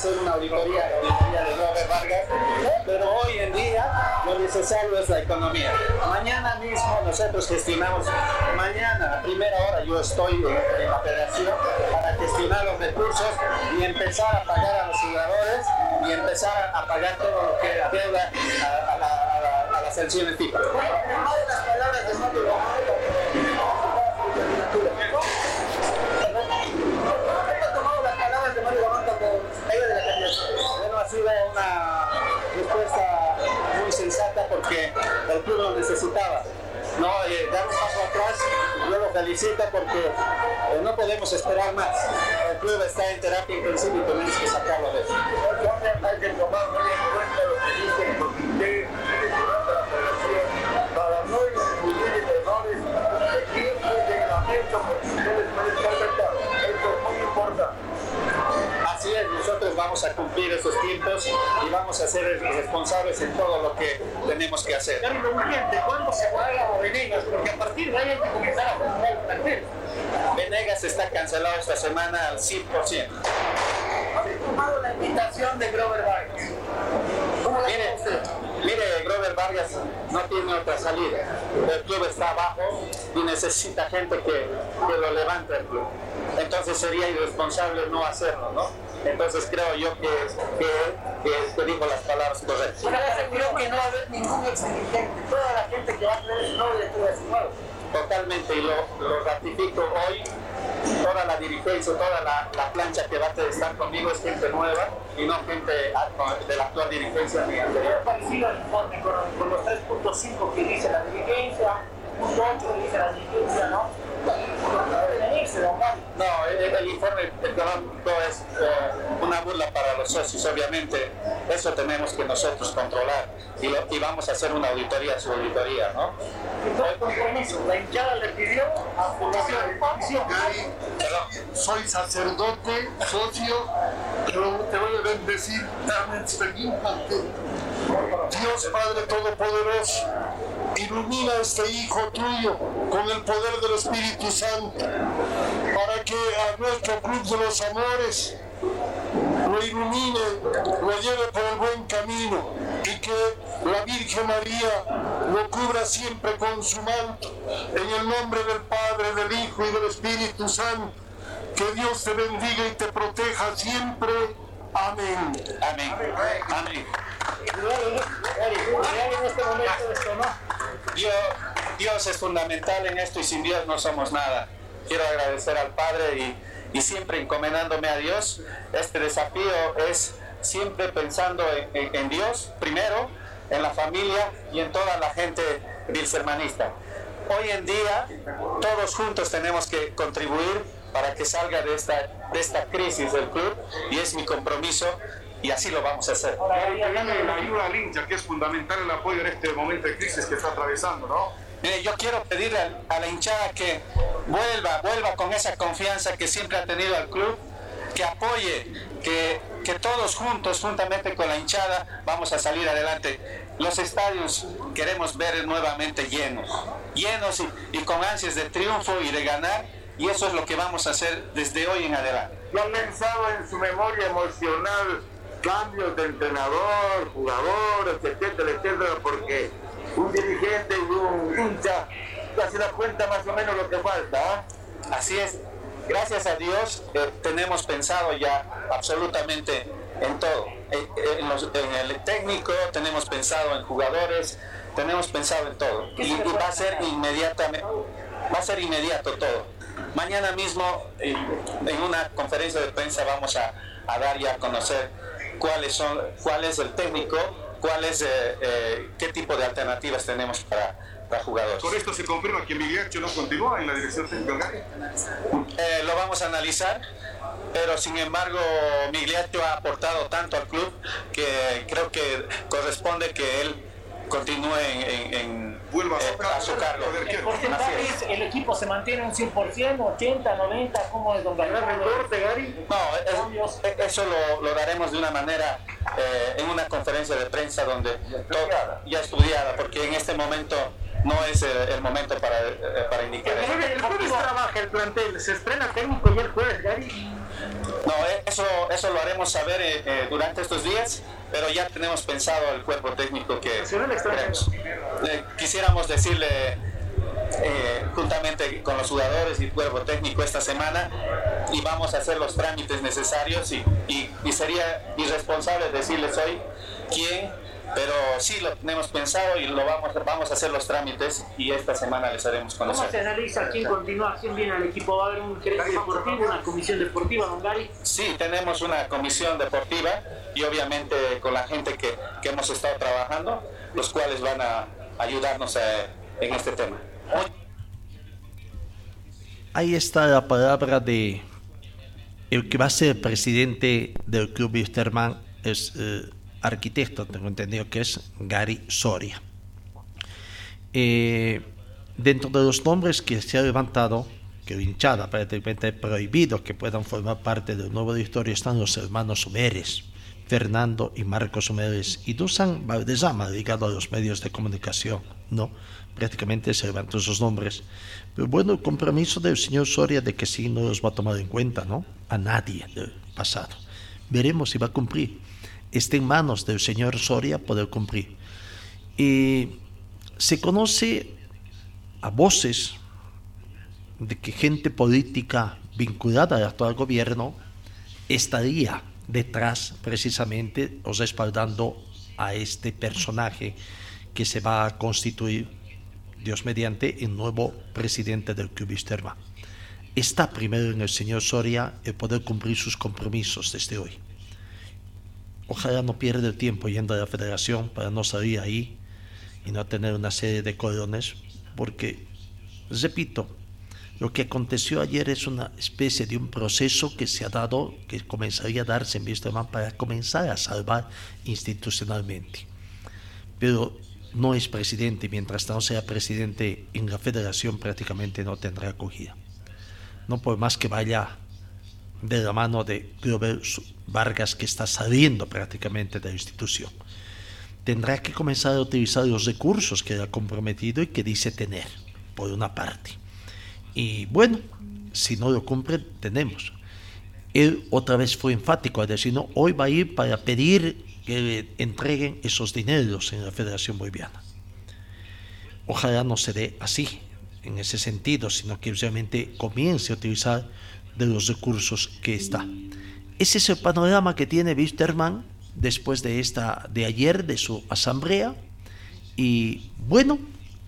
Hacer una auditoría, la auditoría de Robert Vargas, pero hoy en día lo necesario es la economía. Mañana mismo nosotros gestionamos, mañana a primera hora yo estoy en, la federación para gestionar los recursos y empezar a pagar a los jugadores y empezar a pagar todo lo que deuda a, a, la, a, la, a las sanciones FIFA. porque el club lo necesitaba. No, eh, dar un paso atrás, luego lo felicito porque eh, no podemos esperar más. El club está en terapia intensiva y tenemos que sacarlo de eso. Muy vamos a cumplir esos tiempos y vamos a ser responsables en todo lo que tenemos que hacer. Gary, lo urgente, ¿cuándo se paga a Venegas? Porque a partir de ahí hay que comenzar a formar el plantel. Venegas está cancelado esta semana al 100%. ¿Ha tomado la invitación de Grover Vargas? ¿Cómo la Mire, mire, Grover Vargas no tiene otra salida. El club está abajo y necesita gente que, que lo levante el club. Entonces sería irresponsable no hacerlo, ¿no? Entonces creo yo que, que, que, que dijo las palabras correctas. Creo que no va a haber ningún ex dirigente. Toda la gente que va a tener su nombre estuvo asignado. Totalmente, y lo, lo ratifico hoy. Toda la dirigencia, toda la, la plancha que va a estar conmigo es gente nueva y no gente de la actual dirigencia ni anterior. parecido al informe con, con los 3.5 que dice la dirigencia, punto 8 que dice la dirigencia, ¿no? No, el, el informe económico es eh, una burla para los socios, obviamente. Eso tenemos que nosotros controlar y, lo- y vamos a hacer una auditoría, su auditoría, ¿no? Entonces, compromiso. La hinchada le pidió a. Perdón. Soy sacerdote, socio, pero te voy a bendecir. Dame Dios Padre Todopoderoso, ilumina a este Hijo tuyo con el poder del Espíritu Santo, para que a nuestro club de los amores lo ilumine, lo lleve por el buen camino y que la Virgen María lo cubra siempre con su manto. En el nombre del Padre, del Hijo y del Espíritu Santo, que Dios te bendiga y te proteja siempre. Amén. Amén. Amén. Gary, Gary en este momento esto, ¿no? Dios, Dios es fundamental en esto y sin Dios no somos nada. Quiero agradecer al Padre y, y siempre encomendándome a Dios. Este desafío es siempre pensando en, en- en Dios primero, en la familia y en toda la gente bilsermanista. Hoy en día todos juntos tenemos que contribuir para que salga de esta, de esta crisis del club y es mi compromiso y así lo vamos a hacer. Gary, hablando de la ayuda al hincha, que es fundamental el apoyo en este momento de crisis que está atravesando, ¿no? Mire, yo quiero pedirle al- a la hinchada que vuelva, vuelva con esa confianza que siempre ha tenido al club, que apoye, que, que todos juntos, juntamente con la hinchada, vamos a salir adelante. Los estadios queremos ver nuevamente llenos, llenos y, y con ansias de triunfo y de ganar, y eso es lo que vamos a hacer desde hoy en adelante. ¿Ya han pensado en su memoria emocional cambios de entrenador, jugadores, etcétera, etcétera? Porque un dirigente y un hincha ya se da cuenta más o menos lo que falta. ¿ah? Así es. Gracias a Dios eh, tenemos pensado ya absolutamente en todo. En, en los- en el técnico, tenemos pensado en jugadores, tenemos pensado en todo. Y, y va a ser inmediatamente, va a ser inmediato todo. Mañana mismo eh, en una conferencia de prensa vamos a, a dar y a conocer cuáles son, cuál es el técnico, cuál es, eh, eh, qué tipo de alternativas tenemos para, para jugadores. Con esto se confirma que Miguel no continúa en la dirección técnica. Eh, lo vamos a analizar, pero sin embargo Migliaccio ha aportado tanto al club que creo que corresponde que él continúe en, en- en- Vuelva a su eh, cargo, a su cargo. Así porcentajes, es. el equipo se mantiene un 100%, 80, 90, ¿cómo es, don Gary? Gary? No, es- eh, eso lo, lo daremos de una manera eh, en una conferencia de prensa donde todo, ya estudiada, porque en este momento no es el, el momento para, eh, para indicar eso. El jueves trabaja el plantel, se estrena técnico ya el jueves, Gary. No, eh, eso, eso lo haremos saber eh, eh, durante estos días, pero ya tenemos pensado el cuerpo técnico que. Eh, quisiéramos decirle eh, juntamente con los jugadores y el cuerpo técnico esta semana y vamos a hacer los trámites necesarios y, y- y sería irresponsable decirles hoy quién, pero sí lo tenemos pensado y lo vamos, vamos a hacer los trámites y esta semana les haremos ¿Cómo se conocer. analiza quién continúa, quién viene al equipo? ¿Va a haber un gerente deportivo, una comisión deportiva, don Gary? Sí, tenemos una comisión deportiva y obviamente con la gente que, que hemos estado trabajando, los cuales van a ayudarnos eh, en este tema. Ahí está la palabra de el que va a ser presidente del club Wisterman es eh, arquitecto, tengo entendido que es Gary Soria. Eh, dentro de los nombres que se ha levantado, que hinchada prácticamente ha prohibido que puedan formar parte del nuevo directorio, están los hermanos Sumeres, Fernando y Marcos Sumeres, y Dusan Valdezama, ligado a los medios de comunicación, ¿no? Prácticamente se levantó esos nombres. Pero bueno, el compromiso del señor Soria de que sí no los va a tomar en cuenta, ¿no? A nadie del pasado. Veremos si va a cumplir. Está en manos del señor Soria poder cumplir. Y se conoce a voces de que gente política vinculada al actual gobierno estaría detrás precisamente o respaldando a este personaje que se va a constituir, Dios mediante, el nuevo presidente del Club Wisterman. Está primero en el señor Soria el poder cumplir sus compromisos desde hoy. Ojalá no pierda el tiempo yendo a la federación para no salir ahí y no tener una serie de colones, porque, repito, lo que aconteció ayer es una especie de un proceso que se ha dado, que comenzaría a darse en Wisterman para comenzar a salvar institucionalmente. Pero no es presidente, mientras no sea presidente en la federación prácticamente no tendrá acogida. No por más que vaya de la mano de Glover Vargas que está saliendo prácticamente de la institución. Tendrá que comenzar a utilizar los recursos que ha comprometido y que dice tener, por una parte. Y bueno, si no lo cumple, tenemos. Él otra vez fue enfático a decir, no, hoy va a ir para pedir que entreguen esos dineros en la Federación Boliviana. Ojalá no se dé así, en ese sentido, sino que realmente comience a utilizar de los recursos que está. Ese es el panorama que tiene Wisterman después de esta de ayer de su asamblea y bueno,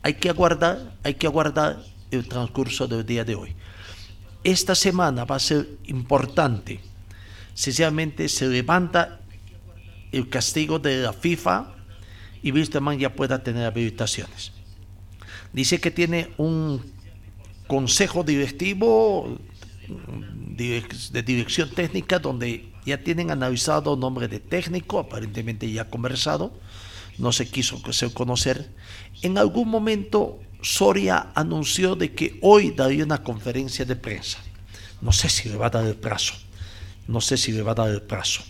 hay que aguardar, hay que aguardar el transcurso del día de hoy. Esta semana va a ser importante. Sencillamente se levanta el castigo de la FIFA y Wisterman ya pueda tener habilitaciones. Dice que tiene un consejo directivo de dirección técnica donde ya tienen analizado nombre de técnico, aparentemente ya conversado, no se quiso conocer. En algún momento Soria anunció de que hoy daría una conferencia de prensa. No sé si le va a dar el plazo. No sé si le va a dar el plazo.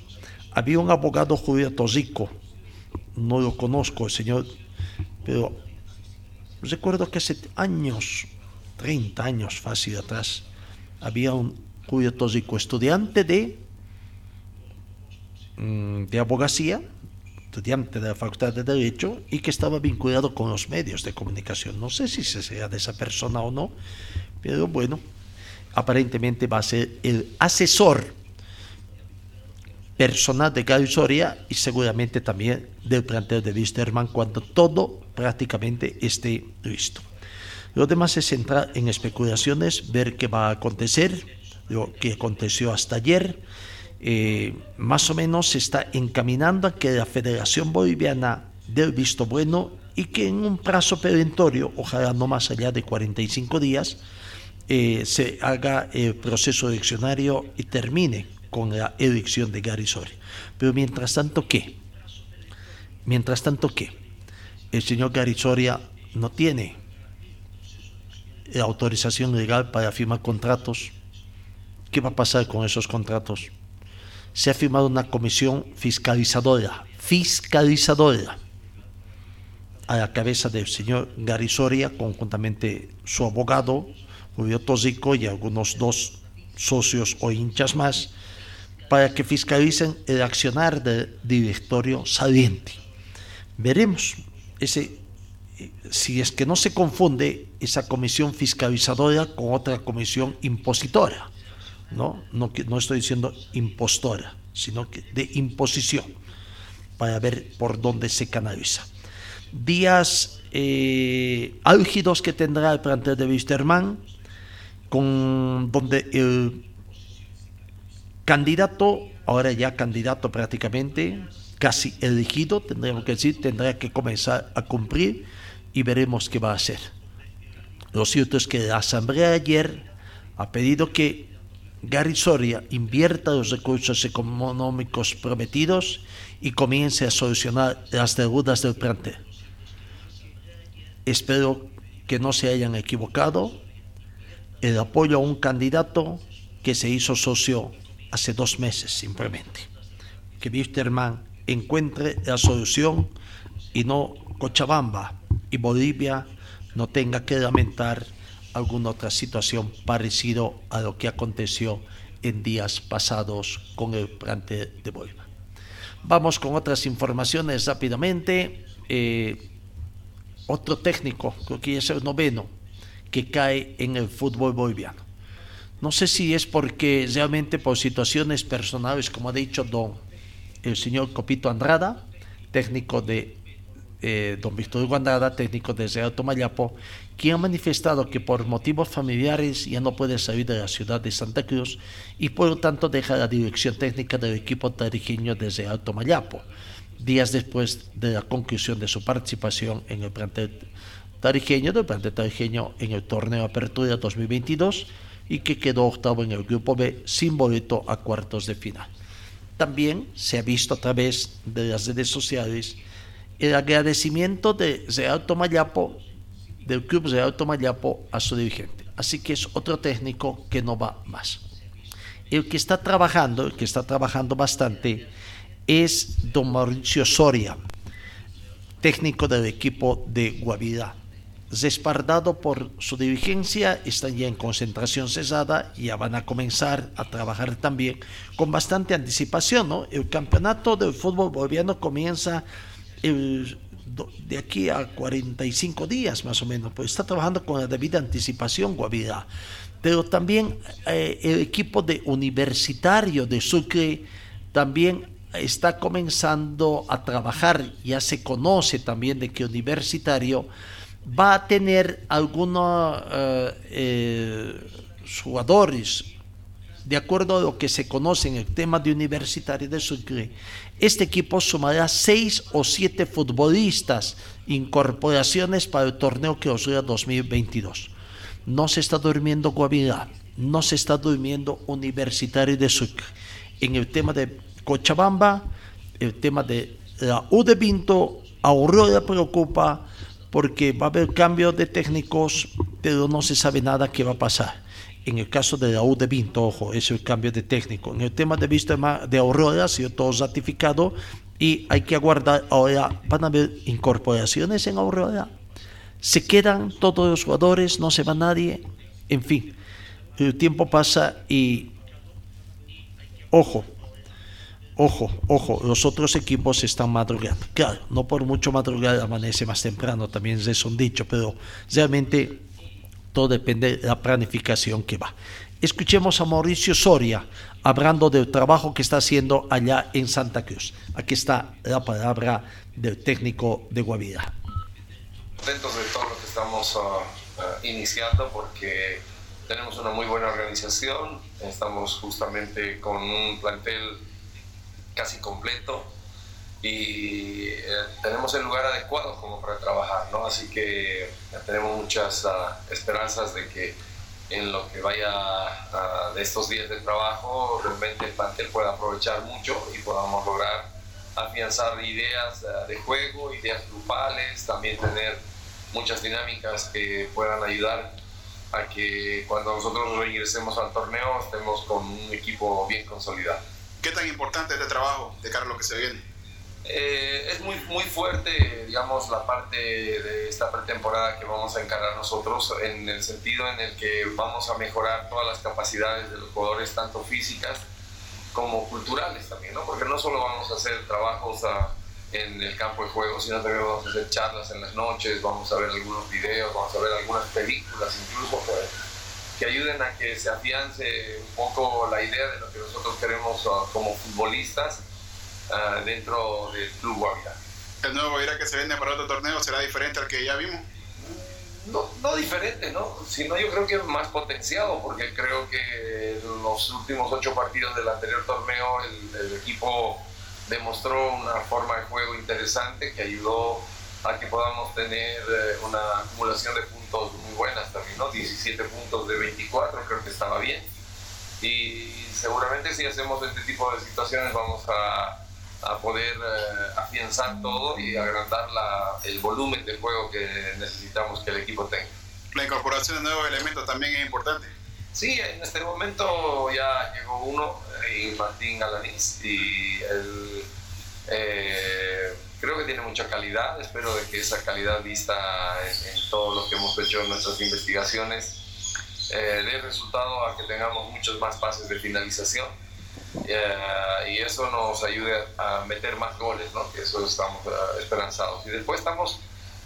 Había un abogado judío Tosico, no lo conozco, el señor, pero recuerdo que hace años, 30 años fácil atrás, había un judío Tosico, estudiante de, mm, de abogacía, estudiante de la Facultad de Derecho y que estaba vinculado con los medios de comunicación. No sé si se sea de esa persona o no, pero bueno, aparentemente va a ser el asesor personal de Gary Soria y seguramente también del plantel de Wisterman cuando todo prácticamente esté listo. Lo demás es entrar en especulaciones, ver qué va a acontecer, lo que aconteció hasta ayer. Eh, más o menos se está encaminando a que la Federación Boliviana dé el visto bueno y que en un plazo perentorio, ojalá no más allá de 45 días, eh, se haga el proceso eleccionario y termine con la elección de Gary Soria. Pero mientras tanto, ¿qué? Mientras tanto, ¿qué? El señor Gary Soria no tiene autorización legal para firmar contratos. ¿Qué va a pasar con esos contratos? Se ha firmado una comisión fiscalizadora, fiscalizadora, a la cabeza del señor Gary Soria, conjuntamente su abogado, Julio Tosico, y algunos dos socios o hinchas más, para que fiscalicen el accionar del directorio saliente. Veremos ese, si es que no se confunde esa comisión fiscalizadora con otra comisión impositora. No, no, no estoy diciendo impostora, sino que de imposición, para ver por dónde se canaliza. Días eh, álgidos que tendrá el plantel de Wisterman, con donde el candidato, ahora ya candidato prácticamente, casi elegido, tendríamos que decir, tendrá que comenzar a cumplir y veremos qué va a hacer. Lo cierto es que la asamblea ayer ha pedido que Gary Soria invierta los recursos económicos prometidos y comience a solucionar las deudas del plantel. Espero que no se hayan equivocado. El apoyo a un candidato que se hizo socio hace dos meses simplemente. Que Wisterman encuentre la solución y no Cochabamba y Bolivia no tenga que lamentar alguna otra situación parecido a lo que aconteció en días pasados con el plante de Bolívar. Vamos con otras informaciones rápidamente. Eh, otro técnico, creo que es el noveno, que cae en el fútbol boliviano. No sé si es porque realmente por situaciones personales, como ha dicho don el señor Copito Andrada, técnico de eh, don Víctor Hugo Andrada, técnico de Real Tomayapo, quien ha manifestado que por motivos familiares ya no puede salir de la ciudad de Santa Cruz y por lo tanto deja la dirección técnica del equipo tarijeño de Real Tomayapo, días después de la conclusión de su participación en el plantel tarijeño, del plantel tarijeño en el torneo Apertura 2022 y que quedó octavo en el grupo B sin boleto a cuartos de final. También se ha visto a través de las redes sociales el agradecimiento de Real Tomayapo, del club Real Tomayapo a su dirigente. Así que es otro técnico que no va más. El que está trabajando, el que está trabajando bastante, es don Mauricio Soria, técnico del equipo de Guavirá respaldado por su dirigencia, están ya en concentración cesada y ya van a comenzar a trabajar también con bastante anticipación. ¿no? El campeonato del fútbol boliviano comienza de aquí a 45 días más o menos, pues está trabajando con la debida anticipación Guavirá. Pero también eh, el equipo de universitario de Sucre también está comenzando a trabajar, ya se conoce también de que universitario va a tener algunos eh, eh, jugadores, de acuerdo a lo que se conoce en el tema de Universitario de Sucre, este equipo sumará seis o siete futbolistas, incorporaciones para el torneo que os 2022. No se está durmiendo Guavirá, no se está durmiendo Universitario de Sucre. En el tema de Cochabamba, el tema de la U de Pinto, Aurora preocupa, porque va a haber cambio de técnicos, pero no se sabe nada qué va a pasar. En el caso de la U de Vinto, ojo, es el cambio de técnico. En el tema de vista de Aurora ha sido todo ratificado y hay que aguardar. Ahora van a haber incorporaciones en Aurora. Se quedan todos los jugadores, no se va nadie. En fin, el tiempo pasa y, ojo, Ojo, ojo, los otros equipos están madrugando. Claro, no por mucho madrugar amanece más temprano, también es un dicho, pero realmente todo depende de la planificación que va. Escuchemos a Mauricio Soria hablando del trabajo que está haciendo allá en Santa Cruz. Aquí está la palabra del técnico de Guavira. Contentos de todo lo que estamos ah, ah, iniciando porque tenemos una muy buena organización, estamos justamente con un plantel casi completo y eh, tenemos el lugar adecuado como para trabajar, ¿no? Así que tenemos muchas ah, esperanzas de que en lo que vaya ah, de estos días de trabajo realmente el plantel pueda aprovechar mucho y podamos lograr afianzar ideas ah, de juego, ideas grupales, también tener muchas dinámicas que puedan ayudar a que cuando nosotros regresemos al torneo estemos con un equipo bien consolidado. ¿Qué tan importante es este trabajo de cara a lo que se viene? Eh, es muy, muy fuerte, digamos, la parte de esta pretemporada que vamos a encarar nosotros en el sentido en el que vamos a mejorar todas las capacidades de los jugadores, tanto físicas como culturales también, ¿no? Porque no solo vamos a hacer trabajos en el campo de juego, sino también vamos a hacer charlas en las noches, vamos a ver algunos videos, vamos a ver algunas películas incluso. Pues, que ayuden a que se afiance un poco la idea de lo que nosotros queremos uh, como futbolistas uh, dentro del Club Guavirá. ¿El nuevo Guavirá que se vende para otro torneo será diferente al que ya vimos? No, no diferente, ¿no? Sino yo creo que más potenciado, porque creo que en los últimos ocho partidos del anterior torneo el, el equipo demostró una forma de juego interesante que ayudó a que podamos tener eh, una acumulación de puntos muy buenas también, ¿no? 17 puntos de 24, creo que estaba bien. Y seguramente si hacemos este tipo de situaciones vamos a, a poder eh, afianzar todo y agrandar la, el volumen de juego que necesitamos que el equipo tenga. La incorporación de nuevos elementos también es importante. Sí, en este momento ya llegó uno, y Martín Alaniz, y él eh, creo que tiene mucha calidad. Espero de que esa calidad vista en, en todo lo que hemos hecho en nuestras investigaciones eh, dé resultado a que tengamos muchos más pases de finalización. Eh, y eso nos ayude a meter más goles, ¿no? que eso estamos eh, esperanzados. Y después estamos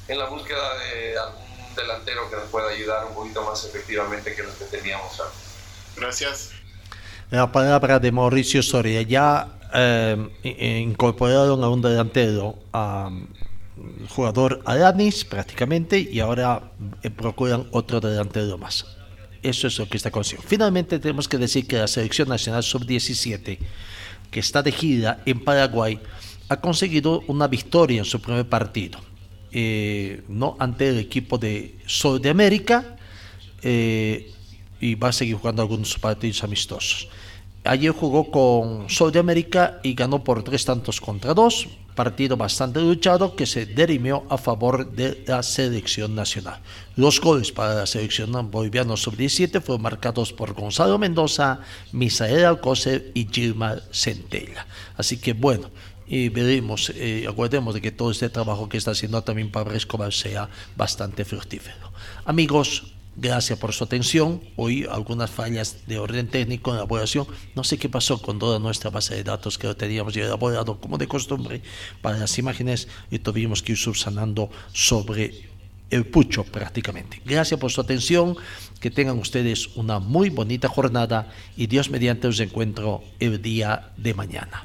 en la búsqueda de algún delantero que nos pueda ayudar un poquito más efectivamente que los que teníamos antes. Gracias. La palabra de Mauricio Soria. Ya eh, incorporaron a un delantero, a mm, jugador Alanis prácticamente, y ahora eh, procuran otro delantero más. Eso es lo que está consiguiendo. Finalmente tenemos que decir que la selección nacional sub-17, que está de gira en Paraguay, ha conseguido una victoria en su primer partido. Eh, no ante el equipo de Sol de América, eh, y va a seguir jugando algunos partidos amistosos. Ayer jugó con Sol de América y ganó por tres tantos contra dos, partido bastante luchado que se derimió a favor de la selección nacional. Los goles para la selección boliviana sub-17 fueron marcados por Gonzalo Mendoza, Misael Alcocer y Gilmar Centella. Así que bueno, y veremos, eh, de que todo este trabajo que está haciendo también Pablo Escobar sea bastante fructífero. Amigos, gracias por su atención. Hoy algunas fallas de orden técnico en la elaboración. No sé qué pasó con toda nuestra base de datos que teníamos ya elaborado como de costumbre para las imágenes y tuvimos que ir subsanando sobre el pucho prácticamente. Gracias por su atención, que tengan ustedes una muy bonita jornada y Dios mediante os encuentro el día de mañana.